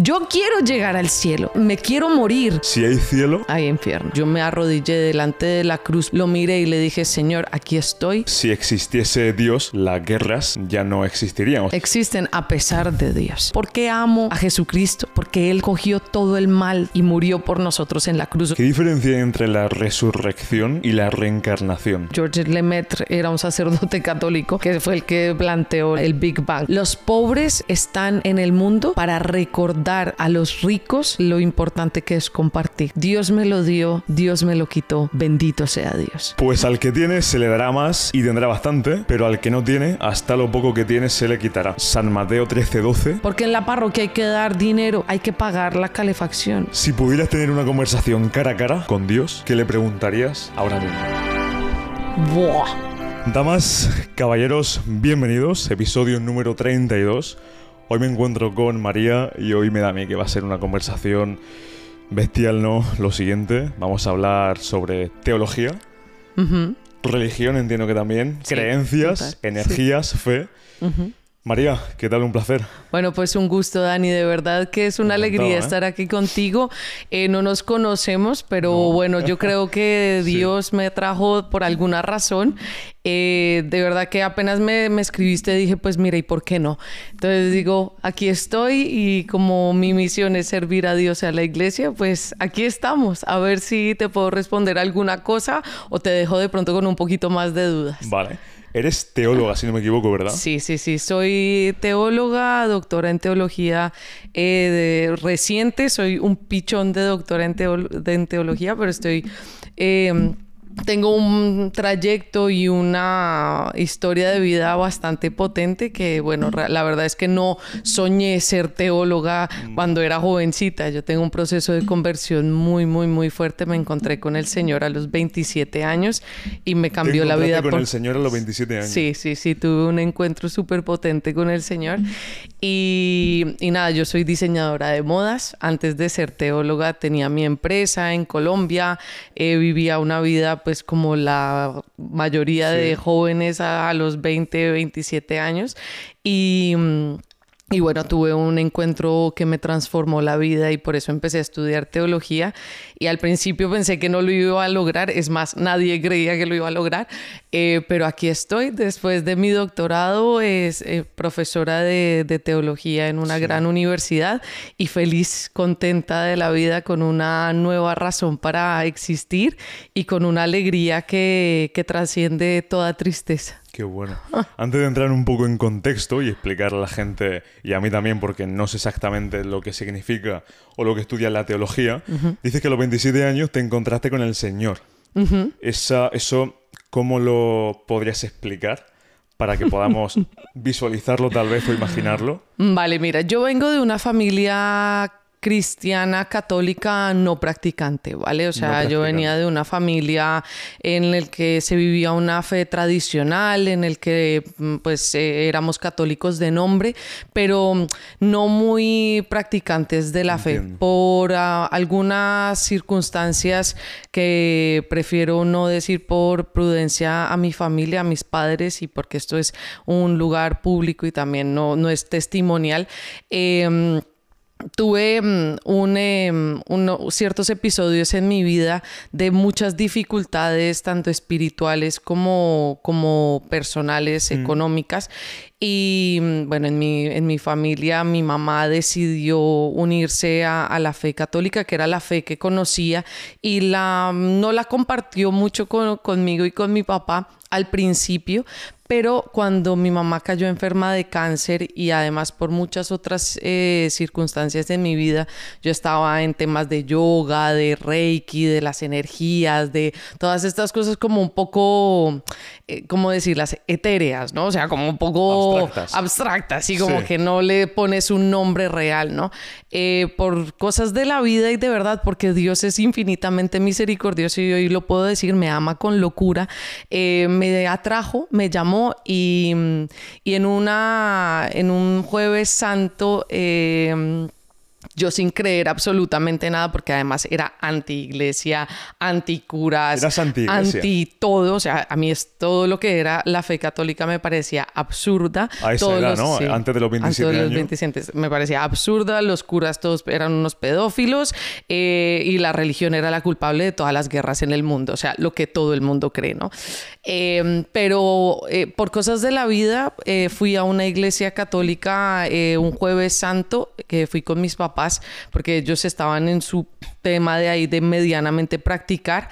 Yo quiero llegar al cielo, me quiero morir. Si hay cielo, hay infierno. Yo me arrodillé delante de la cruz, lo miré y le dije, Señor, aquí estoy. Si existiese Dios, las guerras ya no existirían. Existen a pesar de Dios. Porque amo a Jesucristo, porque Él cogió todo el mal y murió por nosotros en la cruz. ¿Qué diferencia hay entre la resurrección y la reencarnación? George Lemaitre era un sacerdote católico que fue el que planteó el Big Bang. Los pobres están en el mundo para recordar a los ricos lo importante que es compartir. Dios me lo dio, Dios me lo quitó, bendito sea Dios. Pues al que tiene se le dará más y tendrá bastante, pero al que no tiene, hasta lo poco que tiene se le quitará. San Mateo 13:12. Porque en la parroquia hay que dar dinero, hay que pagar la calefacción. Si pudieras tener una conversación cara a cara con Dios, ¿qué le preguntarías ahora mismo? Buah. Damas, caballeros, bienvenidos, episodio número 32. Hoy me encuentro con María y hoy me da a mí que va a ser una conversación bestial, ¿no? Lo siguiente, vamos a hablar sobre teología, religión, entiendo que también, creencias, energías, fe. María, ¿qué tal? Un placer. Bueno, pues un gusto, Dani. De verdad que es una alegría ¿eh? estar aquí contigo. Eh, no nos conocemos, pero bueno, yo creo que Dios me trajo por alguna razón. Eh, de verdad que apenas me, me, escribiste dije, pues mira, ¿y por qué no? Entonces digo, aquí estoy y como mi misión es servir a Dios y a la iglesia, pues aquí estamos. A ver si te puedo responder alguna cosa o te dejo de pronto con un poquito más de dudas. Vale. Eres teóloga, si no me equivoco, ¿verdad? Sí, sí, sí. Soy teóloga, doctora en teología eh, reciente. Soy un pichón de doctora en, en teología, pero estoy... Eh, tengo un trayecto y una historia de vida bastante potente que, bueno, la verdad es que no soñé ser teóloga mm. cuando era jovencita. Yo tengo un proceso de conversión muy, muy, muy fuerte. Me encontré con el Señor a los 27 años y me cambió la vida. con el Señor a los 27 años? Sí, sí, sí. Tuve un encuentro súper potente con el Señor. Y, y nada, yo soy diseñadora de modas. Antes de ser teóloga tenía mi empresa en Colombia. Eh, vivía una vida pues como la mayoría de jóvenes a, a, los 20, 27 años. Y mm, y bueno, tuve un encuentro que me transformó la vida y por eso empecé a estudiar teología. Y al principio pensé que no lo iba a lograr, es más, nadie creía que lo iba a lograr, eh, pero aquí estoy. Después de mi doctorado, es eh, profesora de, teología en una gran universidad y feliz, contenta de la vida, con una nueva razón para existir y con una alegría que, que trasciende toda tristeza. Qué bueno. Antes de entrar un poco en contexto y explicar a la gente, y a mí también, porque no sé exactamente lo que significa o lo que estudia la teología, dices que a los 27 años te encontraste con el Señor. Esa, eso, ¿cómo lo podrías explicar? para que podamos visualizarlo tal vez o imaginarlo? Vale, mira, yo vengo de una familia cristiana católica no practicante, ¿vale? O sea, yo venía de una familia en la que se vivía una fe tradicional, en el que mm, pues eh, éramos católicos de nombre, pero no muy practicantes de la fe por ah, algunas circunstancias que prefiero no decir por prudencia a mi familia, a mis padres y porque esto es un lugar público y también no, no es testimonial. Eh, tuve mm, em, ciertos episodios en mi vida de muchas dificultades, tanto espirituales como, como personales, mm. económicas. Y mm, bueno, en mi, en mi familia mi mamá decidió unirse a, la fe católica, que era la fe que conocía, y la, no la compartió mucho conmigo y con mi papá al principio, pero cuando mi mamá cayó enferma de cáncer y además por muchas otras eh, circunstancias de mi vida, yo estaba en temas de yoga, de reiki, de las energías, de todas estas cosas como un poco, eh, ¿cómo decirlas? Etéreas, ¿no? O sea, como un poco abstractas, y como que no le pones un nombre real, ¿no? Eh, por cosas de la vida y de verdad, porque Dios es infinitamente misericordioso y hoy lo puedo decir, me ama con locura, me atrajo, me llamó y, en, una, en un jueves santo... Em, yo sin creer absolutamente nada, porque además era anti-iglesia, anti-curas, anti-todo. O sea, a mí es todo lo que era la fe católica me parecía absurda. A esa edad, ¿no? antes de los 27 antes de los 27 me parecía absurda. Los curas todos eran unos pedófilos eh, y la religión era la culpable de todas las guerras en el mundo. O sea, lo que todo el mundo cree, ¿no? Em, pero eh, por cosas de la vida eh, fui a una iglesia católica un jueves santo que fui con mis papás porque ellos estaban en su tema de ahí de medianamente practicar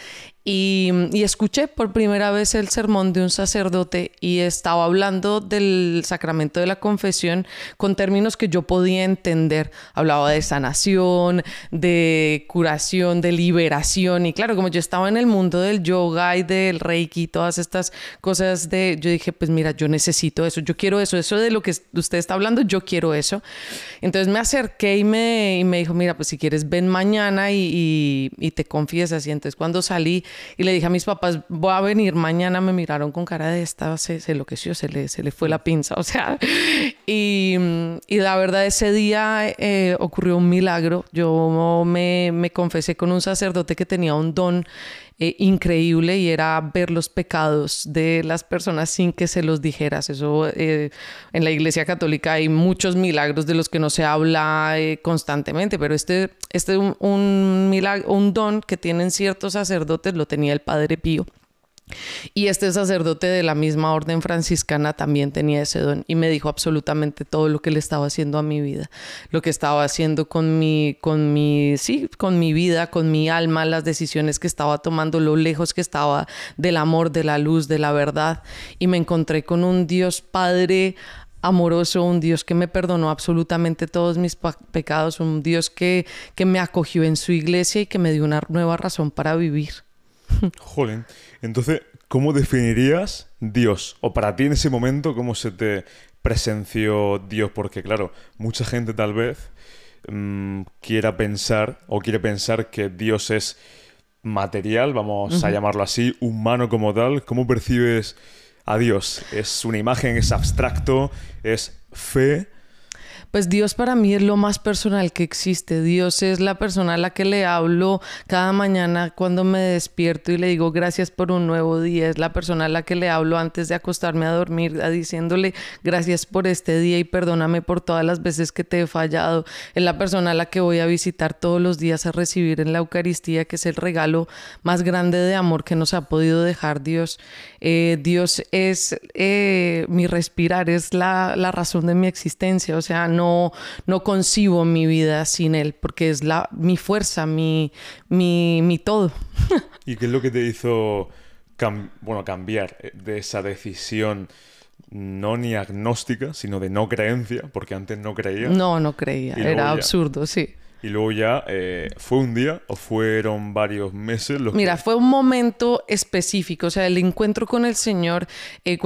y, escuché por primera vez el sermón de un sacerdote y estaba hablando del sacramento de la confesión con términos que yo podía entender. Hablaba de sanación, de curación, de liberación. Y claro, como yo estaba en el mundo del yoga y del reiki, todas estas cosas de, yo dije, pues mira, yo necesito eso, yo quiero eso, eso de lo que usted está hablando, yo quiero eso. Entonces me acerqué y me, y me dijo, mira, pues si quieres ven mañana y, y te confiesas. Y entonces cuando salí, y le dije a mis papás, voy a venir mañana, me miraron con cara de esta, se, se enloqueció, se le, se le fue la pinza, o sea, y, y la verdad ese día eh, ocurrió un milagro, yo me, me confesé con un sacerdote que tenía un don eh, increíble y era ver los pecados de las personas sin que se los dijeras. Eso eh, en la Iglesia Católica hay muchos milagros de los que no se habla eh, constantemente, pero este, este un, un, milagro, un don que tienen ciertos sacerdotes lo tenía el Padre Pío. Y este sacerdote de la misma orden franciscana también tenía ese don y me dijo absolutamente todo lo que le estaba haciendo a mi vida, lo que estaba haciendo con mi, con mi, sí, con mi vida, con mi alma, las decisiones que estaba tomando, lo lejos que estaba del amor, de la luz, de la verdad. Y me encontré con un Dios Padre amoroso, un Dios que me perdonó absolutamente todos mis pecados, un Dios que, que me acogió en su iglesia y que me dio una nueva razón para vivir. Joder. Entonces, ¿cómo definirías Dios? O para ti en ese momento, ¿cómo se te presenció Dios? Porque claro, mucha gente tal vez mm, quiera pensar o quiere pensar que Dios es material, vamos a llamarlo así, humano como tal. ¿Cómo percibes a Dios? ¿Es una imagen? ¿Es abstracto? ¿Es fe? Pues Dios para mí es lo más personal que existe. Dios es la persona a la que le hablo cada mañana cuando me despierto y le digo gracias por un nuevo día. Es la persona a la que le hablo antes de acostarme a dormir, diciéndole gracias por este día y perdóname por todas las veces que te he fallado. Es la persona a la que voy a visitar todos los días a recibir en la Eucaristía, que es el regalo más grande de amor que nos ha podido dejar Dios. Eh, Dios es eh, mi respirar, es la, la razón de mi existencia. O sea, no no, concibo mi vida sin él, porque es la, mi fuerza, mi, mi, todo. ¿Y qué es lo que te hizo bueno, cambiar eh, de esa decisión? no ni agnóstica, sino de no creencia, porque antes no creía. No, no creía, era absurdo, sí. Y luego ya, eh, ¿fue un día o fueron varios meses? Mira, fue un momento específico, o sea, el encuentro con el Señor eh,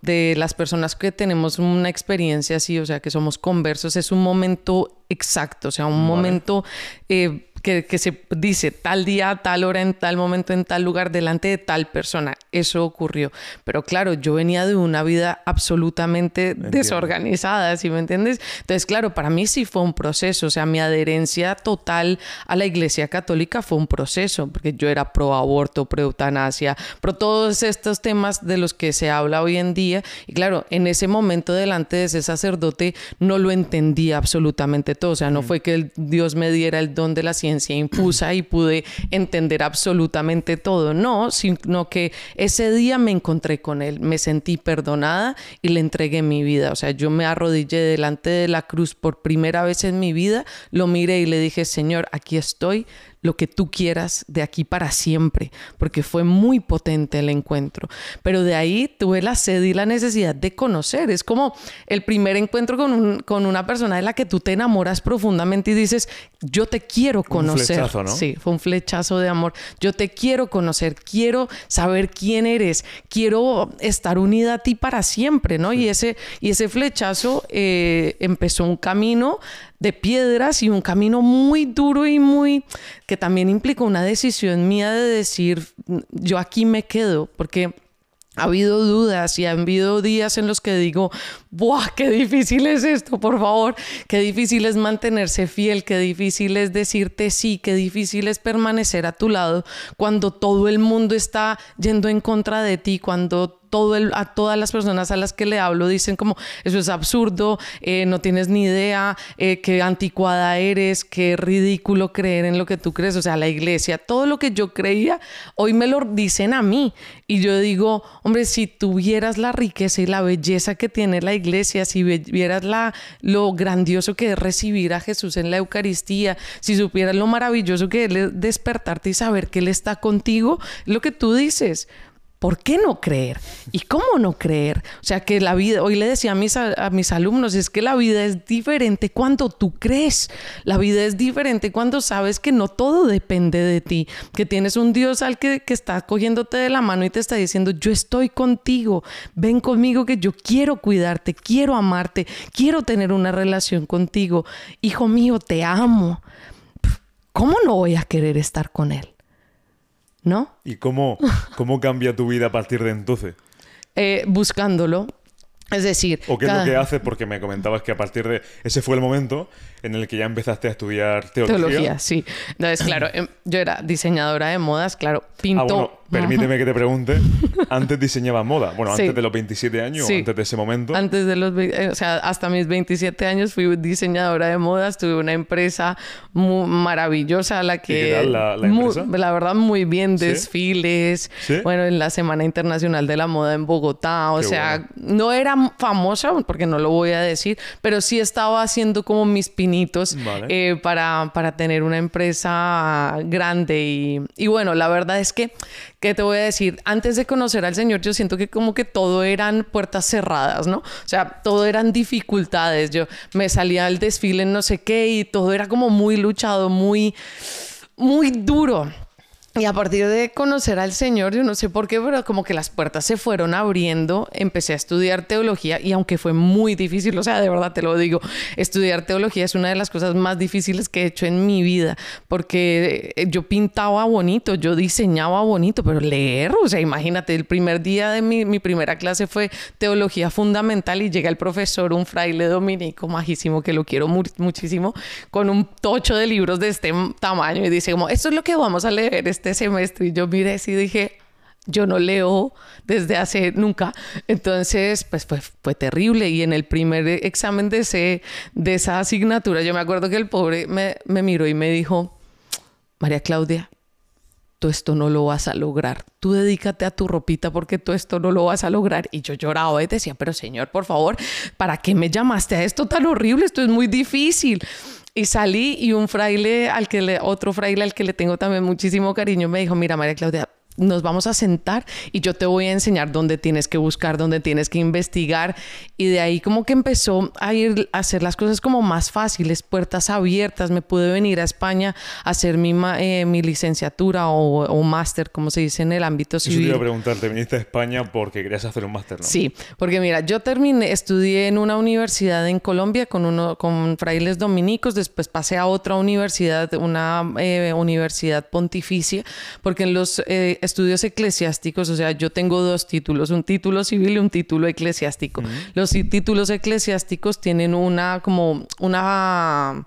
de las personas que tenemos una experiencia así, o sea, que somos conversos, es un momento exacto, o sea, un momento eh, que, se dice tal día, tal hora, en tal momento, en tal lugar, delante de tal persona. Eso ocurrió. Pero claro, yo venía de una vida absolutamente desorganizada, ¿sí me entiendes? Entonces, claro, para mí sí fue un proceso. O sea, mi adherencia total a la Iglesia Católica fue un proceso, porque yo era pro aborto, pro eutanasia, pro todos estos temas de los que se habla hoy en día. Y claro, en ese momento delante de ese sacerdote no lo entendía absolutamente todo. O sea, no mm. fue que Dios me diera el don de la ciencia y pude entender absolutamente todo. No, sino que ese día me encontré con él, me sentí perdonada y le entregué mi vida. O sea, yo me arrodillé delante de la cruz por primera vez en mi vida, lo miré y le dije, Señor, aquí estoy, lo que tú quieras de aquí para siempre, porque fue muy potente el encuentro. Pero de ahí tuve la sed y la necesidad de conocer. Es como el primer encuentro con, con una persona de la que tú te enamoras profundamente y dices, yo te quiero conocer. Un flechazo, ¿no? Sí, fue un flechazo de amor. Yo te quiero conocer, quiero saber quién eres, quiero estar unida a ti para siempre, ¿no? Y, ese, y ese flechazo eh, empezó un camino de piedras y un camino muy duro y muy que también implicó una decisión mía de decir yo aquí me quedo porque ha habido dudas y ha habido días en los que digo, ¡buah! ¡Qué difícil es esto, por favor! ¡Qué difícil es mantenerse fiel! ¡Qué difícil es decirte sí! ¡Qué difícil es permanecer a tu lado cuando todo el mundo está yendo en contra de ti, cuando todo a todas las personas a las que le hablo dicen como eso es absurdo, eh, no tienes ni idea, eh, qué anticuada eres, qué ridículo creer en lo que tú crees, o sea, la iglesia, todo lo que yo creía, hoy me lo dicen a mí. Y yo digo, hombre, si tuvieras la riqueza y la belleza que tiene la iglesia, si vieras la, lo grandioso que es recibir a Jesús en la Eucaristía, si supieras lo maravilloso que es despertarte y saber que Él está contigo, lo que tú dices, ¿Por qué no creer? ¿Y cómo no creer? O sea, que la vida, hoy le decía a mis, a, mis alumnos, es que la vida es diferente cuando tú crees. La vida es diferente cuando sabes que no todo depende de ti, que tienes un Dios al que, que está cogiéndote de la mano y te está diciendo, yo estoy contigo, ven conmigo que yo quiero cuidarte, quiero amarte, quiero tener una relación contigo. Hijo mío, te amo. ¿Cómo no voy a querer estar con él? ¿No? ¿Y cómo, cómo cambia tu vida a partir de entonces? Eh, buscándolo. Es decir... ¿O qué es lo que haces? Porque me comentabas que a partir de... Ese fue el momento en el que ya empezaste a estudiar teología. Teología, sí. Entonces, claro, em, yo era diseñadora de modas, claro, pinto... Ah, permíteme que te pregunte, ¿antes diseñaba moda? Bueno, antes de los 27 años o antes de ese momento. Antes de los... Eh, o sea, hasta mis 27 años fui diseñadora de modas, tuve una empresa muy maravillosa, la que... qué tal la, empresa? la verdad, muy bien, desfiles, bueno, en la Semana Internacional de la Moda en Bogotá, o sea, no era famosa, porque no lo voy a decir, pero sí estaba haciendo como mis pinitos eh, para, para, tener una empresa grande. Y, y, bueno, la verdad es que, ¿qué te voy a decir? Antes de conocer al Señor, yo siento que como que todo eran puertas cerradas, ¿no? O sea, todo eran dificultades. Yo me salía al desfile en no sé qué y todo era como muy luchado, muy, muy duro. Y a partir de conocer al Señor, yo no sé por qué, pero como que las puertas se fueron abriendo, empecé a estudiar teología y aunque fue muy difícil, o sea, de verdad te lo digo, estudiar teología es una de las cosas más difíciles que he hecho en mi vida, porque eh, yo pintaba bonito, yo diseñaba bonito, pero leer, o sea, imagínate, el primer día de mi, mi primera clase fue teología fundamental y llega el profesor, un fraile dominico majísimo, que lo quiero muchísimo, con un tocho de libros de este tamaño y dice como, esto es lo que vamos a leer este semestre y yo miré y dije, yo no leo desde hace nunca. Entonces, pues fue, fue, terrible. Y en el primer examen de, ese, de esa asignatura, yo me acuerdo que el pobre me, me miró y me dijo, María Claudia, tú esto no lo vas a lograr. Tú dedícate a tu ropita porque tú esto no lo vas a lograr. Y yo lloraba y decía, pero señor, por favor, ¿para qué me llamaste a esto tan horrible? Esto es muy difícil. Y salí y un fraile al que le, otro fraile al que le tengo también muchísimo cariño me dijo, mira María Claudia, nos vamos a sentar y yo te voy a enseñar dónde tienes que buscar, dónde tienes que investigar. Y de ahí como que empezó a ir a hacer las cosas como más fáciles, puertas abiertas. Me pude venir a España a hacer mi, eh, mi licenciatura o, máster, como se dice en el ámbito civil. Yo te iba a preguntar, ¿te viniste a España porque querías hacer un máster? ¿no? Sí, porque mira, yo terminé, estudié en una universidad en Colombia con, uno, con frailes dominicos, después pasé a otra universidad, una eh, universidad pontificia, porque en los... Eh, estudios eclesiásticos, o sea, yo tengo dos títulos, un título civil y un título eclesiástico. Los títulos eclesiásticos tienen una como una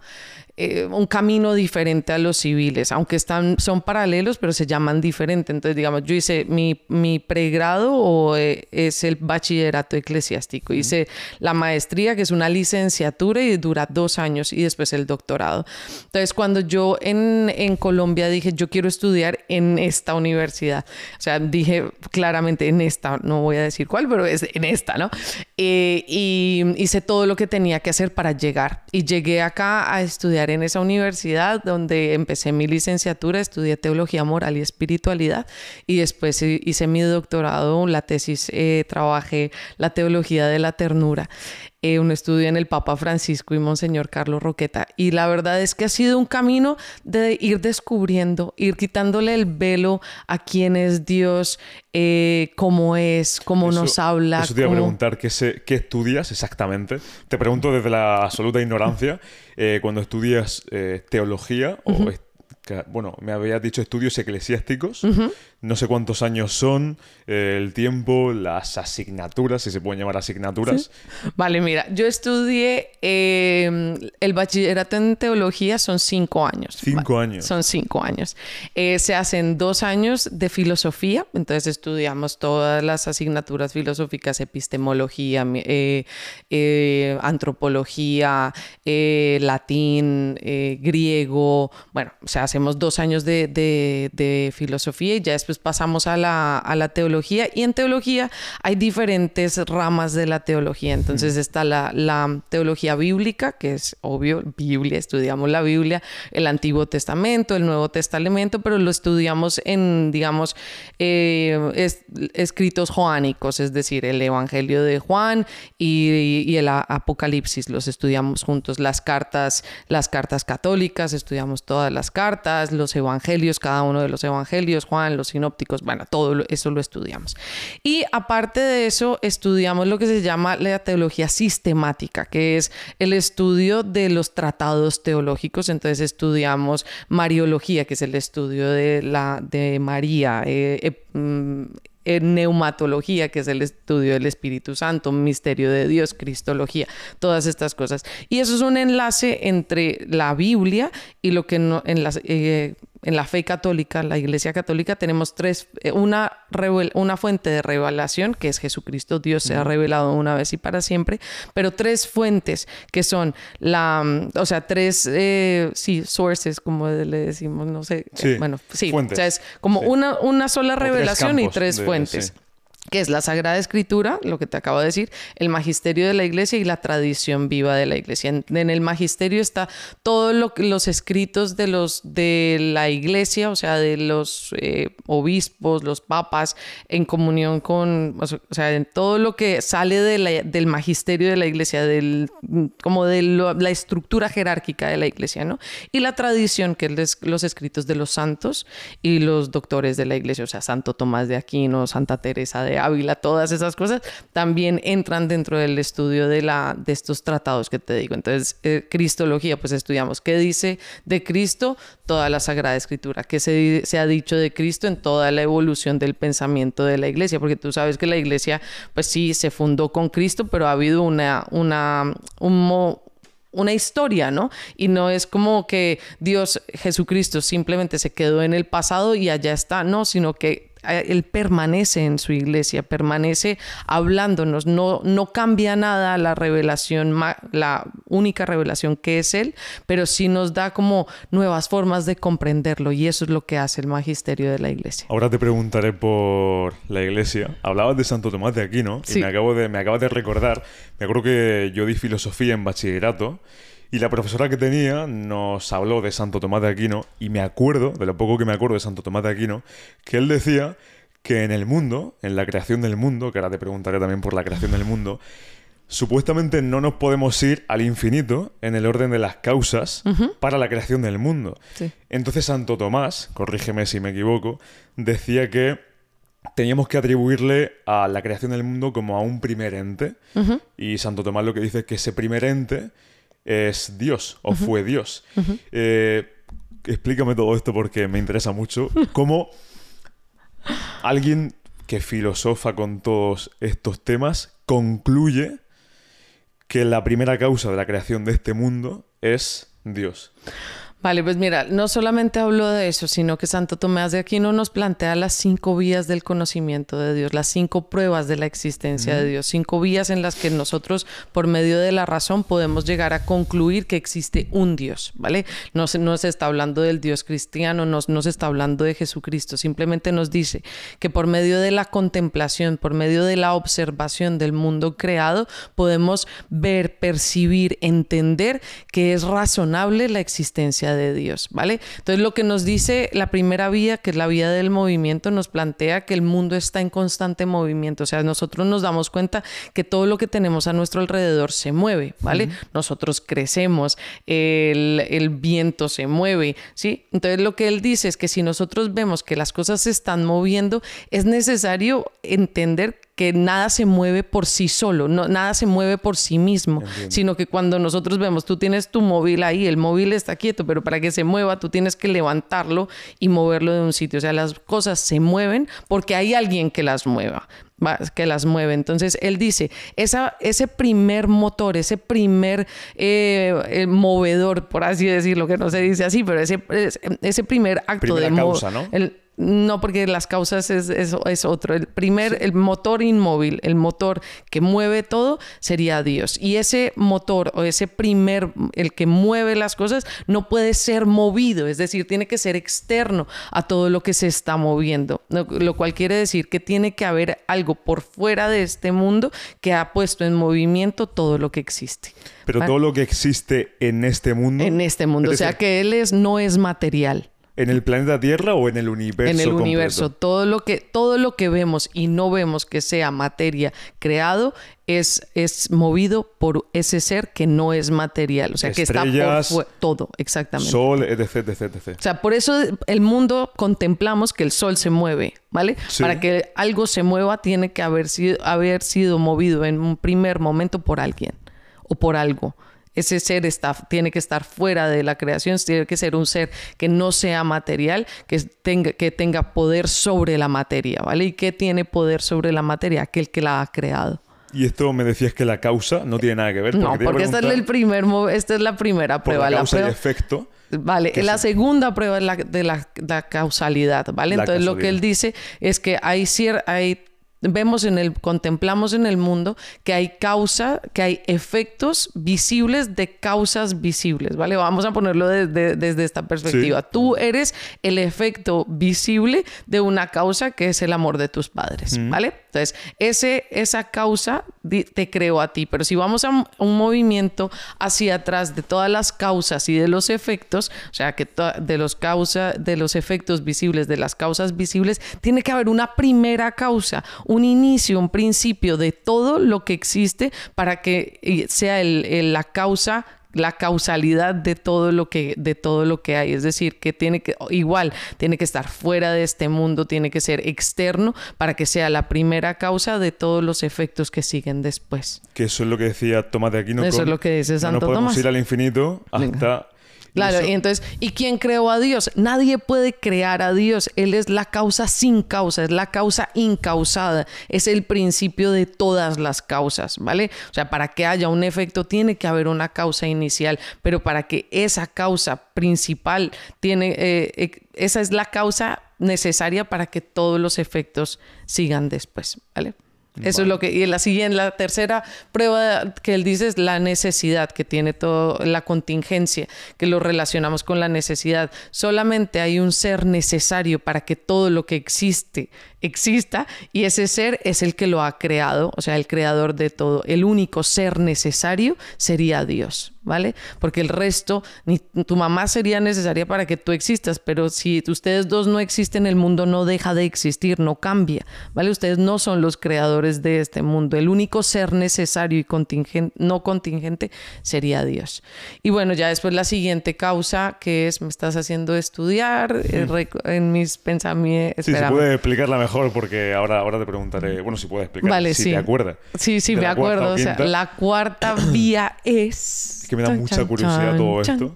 eh, un camino diferente a los civiles, aunque están, son paralelos, pero se llaman diferente. Entonces, digamos, yo hice mi, mi pregrado o eh, es el bachillerato eclesiástico. Hice la maestría, que es una licenciatura y dura dos años, y después el doctorado. Entonces, cuando yo en, en Colombia dije, yo quiero estudiar en esta universidad, o sea, dije claramente en esta, no voy a decir cuál, pero es en esta, ¿no? Eh, y hice todo lo que tenía que hacer para llegar. Y llegué acá a estudiar en esa universidad donde empecé mi licenciatura, estudié teología moral y espiritualidad y después hice mi doctorado, la tesis, eh, trabajé la teología de la ternura. Eh, un estudio en el Papa Francisco y Monseñor Carlos Roqueta. Y la verdad es que ha sido un camino de ir descubriendo, ir quitándole el velo a quién es Dios, eh, cómo es, cómo nos habla. Eso te iba a preguntar, ¿qué, ¿qué, estudias exactamente? Te pregunto desde la absoluta ignorancia, eh, cuando estudias teología o bueno, me habías dicho estudios eclesiásticos. No sé cuántos años son, eh, el tiempo, las asignaturas, si se pueden llamar asignaturas. Vale, mira, yo estudié em, el bachillerato en teología son cinco años. Cinco años. Son cinco años. Eh, se hacen dos años de filosofía, entonces estudiamos todas las asignaturas filosóficas, epistemología, eh, antropología, latín, griego. Bueno, o sea, hacemos dos años de, de filosofía y ya después pasamos a la, teología. Y en teología hay diferentes ramas de la teología. Entonces está la, teología bíblica, que es obvio, Biblia, estudiamos la Biblia, el Antiguo Testamento, el Nuevo Testamento, pero lo estudiamos en, digamos, eh, escritos joánicos, es decir, el Evangelio de Juan y, y, el Apocalipsis, los estudiamos juntos, las cartas, las cartas católicas, estudiamos todas las cartas, los evangelios, cada uno de los evangelios, Juan, los ópticos, bueno, todo eso lo estudiamos. Y aparte de eso, estudiamos lo que se llama la teología sistemática, que es el estudio de los tratados teológicos. Entonces estudiamos Mariología, que es el estudio de, la, de María, eh, eh, mm, en neumatología, que es el estudio del Espíritu Santo, misterio de Dios, cristología, todas estas cosas. Y eso es un enlace entre la Biblia y lo que no, en las, eh, en la fe católica, la Iglesia Católica, tenemos tres, eh, una, una fuente de revelación, que es Jesucristo, Dios se ha revelado una vez y para siempre, pero tres fuentes, que son la, o sea, tres, eh, sí, sources, como le decimos, no sé, bueno, sí, o sea, es como una, una sola revelación y tres fuentes que es la Sagrada Escritura, lo que te acabo de decir, el magisterio de la iglesia y la tradición viva de la iglesia. En, el magisterio está todos lo, los escritos de los de la iglesia, o sea, de los eh, obispos, los papas, en comunión con, o sea, en todo lo que sale del magisterio de la iglesia, del, como de la estructura jerárquica de la iglesia, ¿no? Y la tradición, que es los escritos de los santos y los doctores de la iglesia, o sea, Santo Tomás de Aquino, Santa Teresa de Ávila, todas esas cosas, también entran dentro del estudio de, la, de estos tratados que te digo. Entonces, eh, Cristología, pues estudiamos qué dice de Cristo toda la Sagrada Escritura, qué se, ha dicho de Cristo en toda la evolución del pensamiento de la Iglesia, porque tú sabes que la Iglesia, pues sí, se fundó con Cristo, pero ha habido una, una, un, una historia, ¿no? Y no es como que Dios, Jesucristo, simplemente se quedó en el pasado y allá está, no, sino que él permanece en su iglesia, permanece hablándonos, no, no cambia nada la revelación, la única revelación que es Él, pero sí nos da como nuevas formas de comprenderlo y eso es lo que hace el magisterio de la iglesia. Ahora te preguntaré por la iglesia. Hablabas de Santo Tomás de Aquino y me, acabo de, me acabas de recordar, me acuerdo que yo di filosofía en bachillerato y la profesora que tenía nos habló de Santo Tomás de Aquino y me acuerdo, de lo poco que me acuerdo de Santo Tomás de Aquino, que él decía que en el mundo, en la creación del mundo, que ahora te preguntaré también por la creación del mundo, supuestamente no nos podemos ir al infinito en el orden de las causas para la creación del mundo. Entonces Santo Tomás, corrígeme si me equivoco, decía que teníamos que atribuirle a la creación del mundo como a un primer ente. Y Santo Tomás lo que dice es que ese primer ente es Dios o fue Dios. Eh, explícame todo esto porque me interesa mucho. ¿Cómo alguien que filosofa con todos estos temas concluye que la primera causa de la creación de este mundo es Dios? Vale, pues mira, no solamente hablo de eso, sino que Santo Tomás de Aquino nos plantea las cinco vías del conocimiento de Dios, las cinco pruebas de la existencia de Dios, cinco vías en las que nosotros, por medio de la razón, podemos llegar a concluir que existe un Dios, ¿vale? No se, no se está hablando del Dios cristiano, no, no se está hablando de Jesucristo, simplemente nos dice que por medio de la contemplación, por medio de la observación del mundo creado, podemos ver, percibir, entender que es razonable la existencia de Dios, ¿vale? Entonces lo que nos dice la primera vía, que es la vía del movimiento, nos plantea que el mundo está en constante movimiento, o sea, nosotros nos damos cuenta que todo lo que tenemos a nuestro alrededor se mueve, ¿vale? Nosotros crecemos, el, el viento se mueve, ¿sí? Entonces lo que él dice es que si nosotros vemos que las cosas se están moviendo, es necesario entender que nada se mueve por sí solo, no, nada se mueve por sí mismo, sino que cuando nosotros vemos, tú tienes tu móvil ahí, el móvil está quieto, pero para que se mueva tú tienes que levantarlo y moverlo de un sitio. O sea, las cosas se mueven porque hay alguien que las mueva que las mueve. Entonces, él dice, esa, ese primer motor, ese primer eh, movedor, por así decirlo, que no se dice así, pero ese, ese primer acto de... Causa, ¿no? No, porque las causas es, es, otro. El primer, el motor inmóvil, el motor que mueve todo, sería Dios. Y ese motor o ese primer, el que mueve las cosas, no puede ser movido, es decir, tiene que ser externo a todo lo que se está moviendo. Lo cual quiere decir que tiene que haber algo por fuera de este mundo que ha puesto en movimiento todo lo que existe. Pero todo lo que existe en este mundo. En este mundo. O sea que Él es, no es material. ¿En el planeta Tierra o en el universo? En el universo. Todo lo, que, todo lo que vemos y no vemos que sea materia creado es, es movido por ese ser que no es material. O sea, que está por todo, exactamente. Sol, etc, etc, etc. O sea, por eso el mundo contemplamos que el sol se mueve, ¿vale? Para que algo se mueva tiene que haber sido, haber sido movido en un primer momento por alguien o por algo. Ese ser está, tiene que estar fuera de la creación, tiene que ser un ser que no sea material, que tenga, que tenga poder sobre la materia, ¿vale? ¿Y qué tiene poder sobre la materia? Aquel que la ha creado. Y esto me decías que la causa no tiene nada que ver. no, porque esta es, el primer, esta es la primera prueba. la causa y efecto. Vale, la segunda prueba es la, de la, causalidad, ¿vale? Entonces lo que él dice es que hay, hay vemos en el, contemplamos en el mundo que hay causa, que hay efectos visibles de causas visibles, ¿vale? Vamos a ponerlo desde, esta perspectiva. Tú eres el efecto visible de una causa que es el amor de tus padres, ¿vale? Entonces, ese, esa causa te creó a ti, pero si vamos a un movimiento hacia atrás de todas las causas y de los efectos, o sea, que de los de los efectos visibles, de las causas visibles, tiene que haber una primera causa, un inicio, un principio de todo lo que existe para que sea la causa la causalidad de todo lo que de todo lo que hay. Es decir que tiene que igual tiene que estar fuera de este mundo tiene que ser externo para que sea la primera causa de todos los efectos que siguen después. Que eso es lo que decía Tomás de Aquino eso es lo que dice Santo no podemos ir al infinito hasta Claro, y, entonces, ¿y quién creó a Dios? Nadie puede crear a Dios. Él es la causa sin causa, es la causa incausada, es el principio de todas las causas, ¿vale? O sea, para que haya un efecto tiene que haber una causa inicial, pero para que esa causa principal tiene, eh, eh, esa es la causa necesaria para que todos los efectos sigan después, ¿vale? Eso es lo que. Y la siguiente, la tercera prueba que él dice es la necesidad que tiene todo, la contingencia, que lo relacionamos con la necesidad. Solamente hay un ser necesario para que todo lo que existe exista y ese ser es el que lo ha creado, o sea, el creador de todo. El único ser necesario sería Dios, ¿vale? Porque el resto, ni tu mamá sería necesaria para que tú existas, pero si ustedes dos no existen, el mundo no deja de existir, no cambia, ¿vale? Ustedes no son los creadores de este mundo. El único ser necesario y contingente, no contingente sería Dios. Y bueno, ya después la siguiente causa que es, me estás haciendo estudiar eh, en mis pensamientos. Sí, se puede explicarla mejor mejor porque ahora, ahora te preguntaré, bueno, si puedes explicar, vale, si sí. te acuerdas. Sí, sí, me acuerdo. O sea, la cuarta vía es... Es que me da mucha curiosidad todo esto.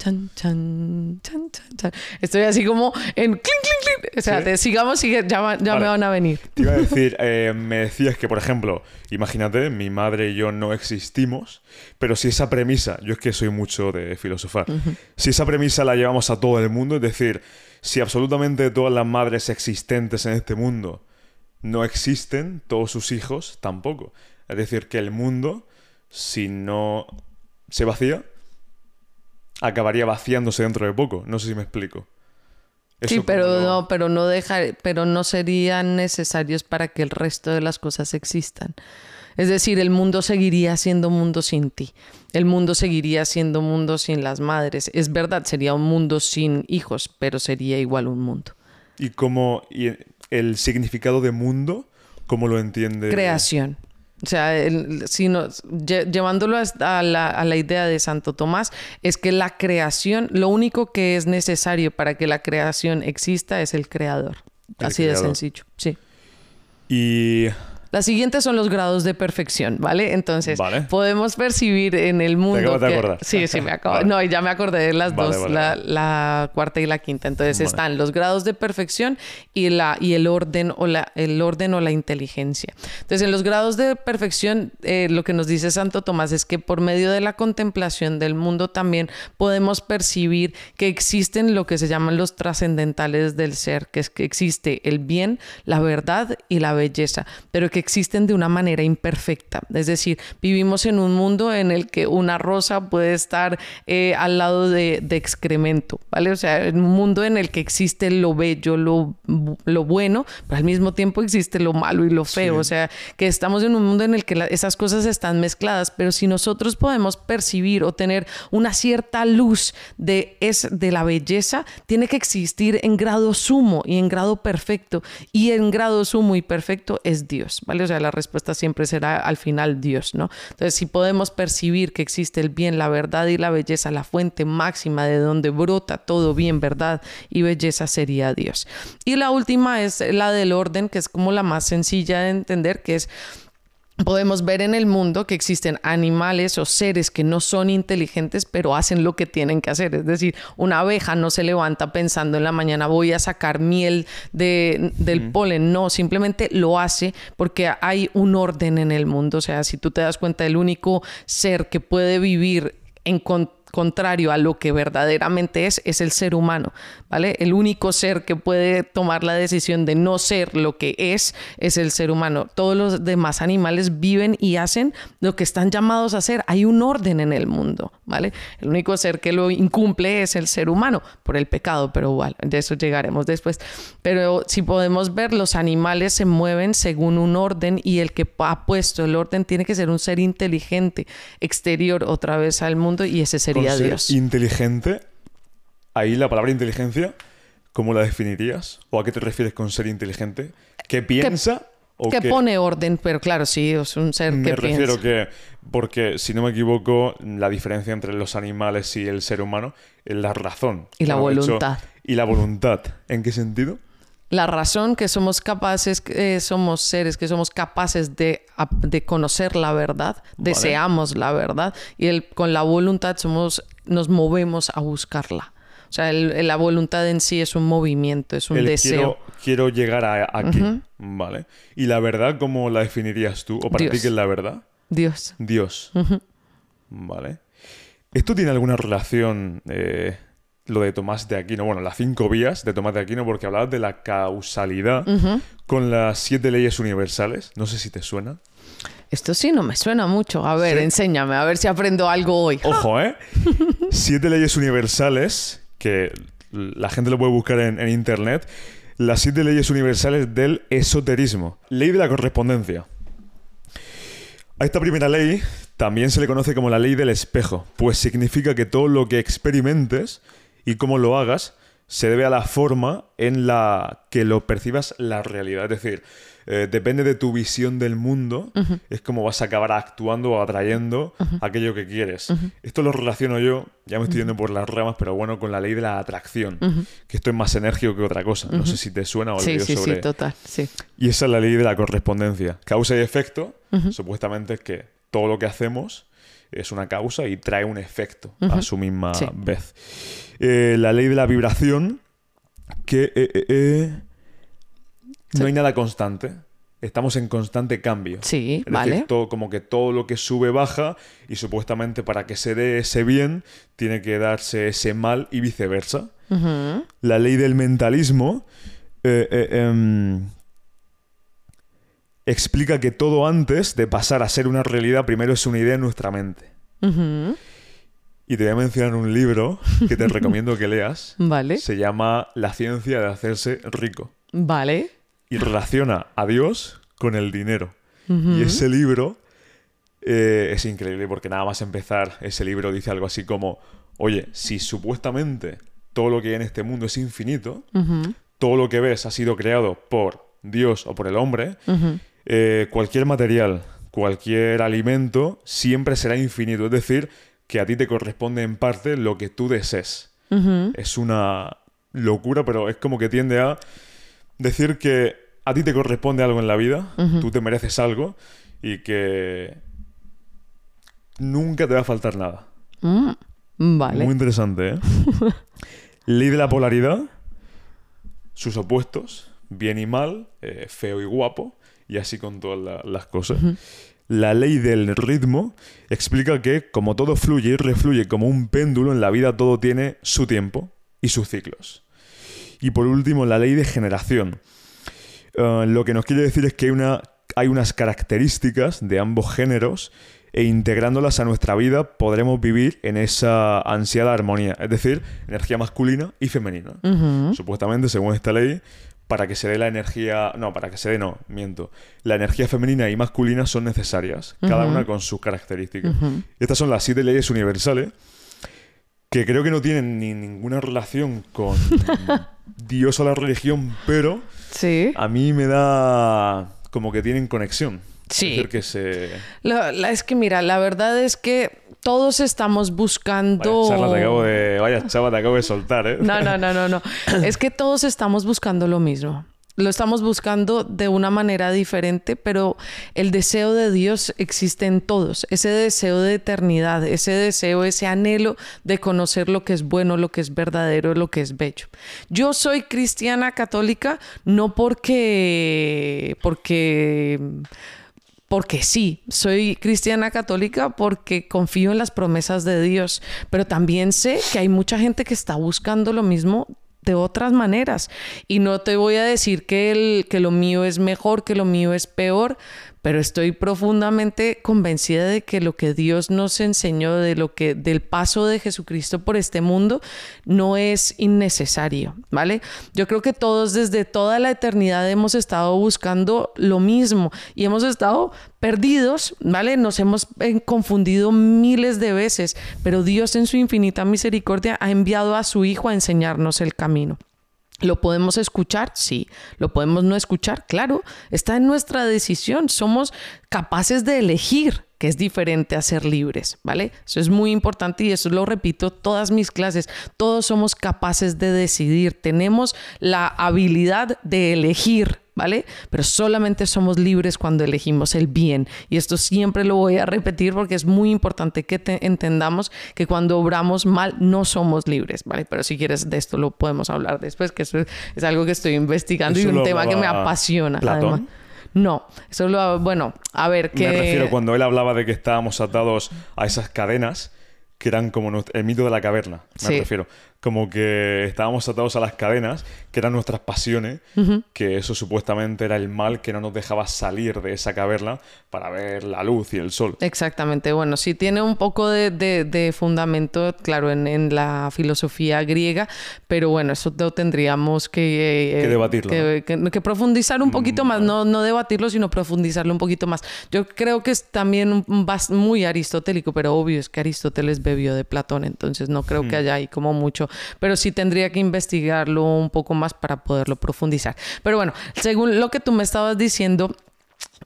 Estoy así como en clink, clink, clink. O sea, te sigamos y ya, ya me van a venir. Te iba a decir, eh, me decías que, por ejemplo, imagínate, mi madre y yo no existimos, pero si esa premisa, yo es que soy mucho de filosofar, si esa premisa la llevamos a todo el mundo, es decir, si absolutamente todas las madres existentes en este mundo no existen, todos sus hijos tampoco. Es decir, que el mundo, si no se vacía, acabaría vaciándose dentro de poco. No sé si me explico. sí, pero no, pero no deja, pero no serían necesarios para que el resto de las cosas existan. Es decir, el mundo seguiría siendo mundo sin ti. El mundo seguiría siendo mundo sin las madres. Es verdad, sería un mundo sin hijos, pero sería igual un mundo. ¿Y cómo y el significado de mundo, cómo lo entiende? Creación. O sea, llevándolo a la, a la, idea de Santo Tomás, es que la creación, lo único que es necesario para que la creación exista es el creador. Así de sencillo, sí. Y La siguiente son los grados de perfección, ¿vale? Entonces, podemos percibir en el mundo. ¿Te que... Sí, sí, me acabo. No, ya me acordé de las dos, la, cuarta y la quinta. Entonces están los grados de perfección y, la, y el, orden o la, el orden o la inteligencia. Entonces, en los grados de perfección, eh, lo que nos dice Santo Tomás es que por medio de la contemplación del mundo también podemos percibir que existen lo que se llaman los trascendentales del ser, que es que existe el bien, la verdad y la belleza, pero que existen de una manera imperfecta. Es decir, vivimos en un mundo en el que una rosa puede estar eh, al lado de, excremento, ¿vale? O sea, en un mundo en el que existe lo bello, lo, lo bueno, pero al mismo tiempo existe lo malo y lo feo. O sea, que estamos en un mundo en el que esas cosas están mezcladas, pero si nosotros podemos percibir o tener una cierta luz de, es, de la belleza, tiene que existir en grado sumo y en grado perfecto. Y en grado sumo y perfecto es Dios, O sea, la respuesta siempre será al final Dios, ¿no? Entonces, si podemos percibir que existe el bien, la verdad y la belleza, la fuente máxima de donde brota todo bien, verdad y belleza sería Dios. Y la última es la del orden, que es como la más sencilla de entender, que es podemos ver en el mundo que existen animales o seres que no son inteligentes, pero hacen lo que tienen que hacer. Es decir, una abeja no se levanta pensando en la mañana voy a sacar miel de, del polen. No, simplemente lo hace porque hay un orden en el mundo. O sea, si tú te das cuenta, el único ser que puede vivir en, contrario a lo que verdaderamente es, es el ser humano, ¿vale? El único ser que puede tomar la decisión de no ser lo que es, es el ser humano. Todos los demás animales viven y hacen lo que están llamados a hacer. Hay un orden en el mundo, ¿vale? El único ser que lo incumple es el ser humano por el pecado, pero igual, de eso llegaremos después. Pero si podemos ver, los animales se mueven según un orden y el que ha puesto el orden tiene que ser un ser inteligente, exterior otra vez al mundo y ese sería inteligente, ahí la palabra inteligencia, ¿cómo la definirías? ¿O a qué te refieres con ser inteligente? ¿Qué piensa? que pone orden, pero claro, sí, es un ser que Me refiero que, porque si no me equivoco, la diferencia entre los animales y el ser humano es la razón. Y la voluntad. y la voluntad. ¿En qué sentido? La razón que somos capaces, eh, somos seres que somos capaces de, de conocer la verdad, deseamos la verdad y el, con la voluntad somos, nos movemos a buscarla. O sea, la voluntad en sí es un movimiento, es un deseo. Quiero, llegar a, aquí, ¿vale? ¿Y la verdad cómo la definirías tú? ¿O para ti qué es la verdad? Dios. Dios. Vale. ¿Esto tiene alguna relación eh, lo de Tomás de Aquino, bueno, las cinco vías de Tomás de Aquino, porque hablabas de la causalidad con las siete leyes universales. No sé si te suena. Esto sí no me suena mucho. A ver, enséñame, a ver si aprendo algo hoy. Ojo, ¿eh? siete leyes universales, que la gente lo puede buscar en, en internet. Las siete leyes universales del esoterismo. Ley de la correspondencia. A esta primera ley también se le conoce como la ley del espejo, pues significa que todo lo que experimentes y cómo lo hagas se debe a la forma en la que lo percibas la realidad. Es decir, eh, depende de tu visión del mundo, es como vas a acabar actuando o atrayendo aquello que quieres. Esto lo relaciono yo, ya me estoy yendo por las ramas, pero bueno, con la ley de la atracción, que esto es más enérgico que otra cosa. No sé si te suena o sí, sí, Sí, total, sí. Y esa es la ley de la correspondencia. Causa y efecto, supuestamente es que todo lo que hacemos es una causa y trae un efecto a su misma vez. Eh, la ley de la vibración, que eh, eh, no hay nada constante. Estamos en constante cambio. Sí, vale. como que todo lo que sube baja y supuestamente para que se dé ese bien tiene que darse ese mal y viceversa. La ley del mentalismo em, explica que todo antes de pasar a ser una realidad primero es una idea en nuestra mente. Y te voy a mencionar un libro que te recomiendo que leas. Vale. Se llama La ciencia de hacerse rico. Vale. Y relaciona a Dios con el dinero. Y ese libro eh, es increíble porque nada más empezar, ese libro dice algo así como, oye, si supuestamente todo lo que hay en este mundo es infinito, todo lo que ves ha sido creado por Dios o por el hombre, eh, cualquier material, cualquier alimento siempre será infinito. Es decir, que a ti te corresponde en parte lo que tú desees. Es una locura, pero es como que tiende a decir que a ti te corresponde algo en la vida, tú te mereces algo y que nunca te va a faltar nada. Mm, vale. Muy interesante, ¿eh? Ley de la polaridad, sus opuestos, bien y mal, eh, feo y guapo, y así con todas las cosas. La ley del ritmo explica que, como todo fluye y refluye como un péndulo, en la vida todo tiene su tiempo y sus ciclos. Y por último, la ley de generación. Eh, lo que nos quiere decir es que hay, una, hay unas características de ambos géneros e integrándolas a nuestra vida podremos vivir en esa ansiada armonía, es decir, energía masculina y femenina. Supuestamente, según esta ley, para que se dé la energía, no, para que se dé, no, miento, la energía femenina y masculina son necesarias, cada una con sus características. Estas son las siete leyes universales que creo que no tienen ni ninguna relación con Dios o la religión, pero ¿Sí? a mí me da como que tienen conexión. Sí. Es, que se... es que mira, la verdad es que todos estamos buscando. Vaya te acabo de, vaya chava, te acabo de soltar, ¿eh? No, no, no, no, no. es que todos estamos buscando lo mismo. Lo estamos buscando de una manera diferente, pero el deseo de Dios existe en todos. Ese deseo de eternidad, ese deseo, ese anhelo de conocer lo que es bueno, lo que es verdadero, lo que es bello. Yo soy cristiana católica no porque porque porque sí, soy cristiana católica porque confío en las promesas de Dios, pero también sé que hay mucha gente que está buscando lo mismo de otras maneras. Y no te voy a decir que, el, que lo mío es mejor, que lo mío es peor, pero estoy profundamente convencida de que lo que Dios nos enseñó de lo que del paso de Jesucristo por este mundo no es innecesario, ¿vale? Yo creo que todos desde toda la eternidad hemos estado buscando lo mismo y hemos estado perdidos, ¿vale? Nos hemos eh, confundido miles de veces, pero Dios en su infinita misericordia ha enviado a su hijo a enseñarnos el camino. ¿Lo podemos escuchar? Sí. ¿Lo podemos no escuchar? Claro. Está en nuestra decisión. Somos capaces de elegir, que es diferente a ser libres, ¿vale? Eso es muy importante y eso lo repito todas mis clases. Todos somos capaces de decidir. Tenemos la habilidad de elegir ¿vale? Pero solamente somos libres cuando elegimos el bien. Y esto siempre lo voy a repetir porque es muy importante que entendamos que cuando obramos mal no somos libres, ¿vale? Pero si quieres de esto lo podemos hablar después, que eso es, algo que estoy investigando y un tema que me apasiona. Platón. No, eso lo, bueno, a ver, que... Me refiero cuando él hablaba de que estábamos atados a esas cadenas que eran como el mito de la caverna, me refiero como que estábamos atados a las cadenas, que eran nuestras pasiones, que eso supuestamente era el mal que no nos dejaba salir de esa caverna para ver la luz y el sol. Exactamente, bueno, sí tiene un poco de, fundamento, claro, en, la filosofía griega, pero bueno, eso lo tendríamos que... Eh, que debatirlo. Que, profundizar un poquito mm, más, no, no debatirlo, sino profundizarlo un poquito más. Yo creo que es también muy aristotélico, pero obvio es que Aristóteles bebió de Platón, entonces no creo que hmm. haya ahí como mucho pero sí tendría que investigarlo un poco más para poderlo profundizar. Pero bueno, según lo que tú me estabas diciendo,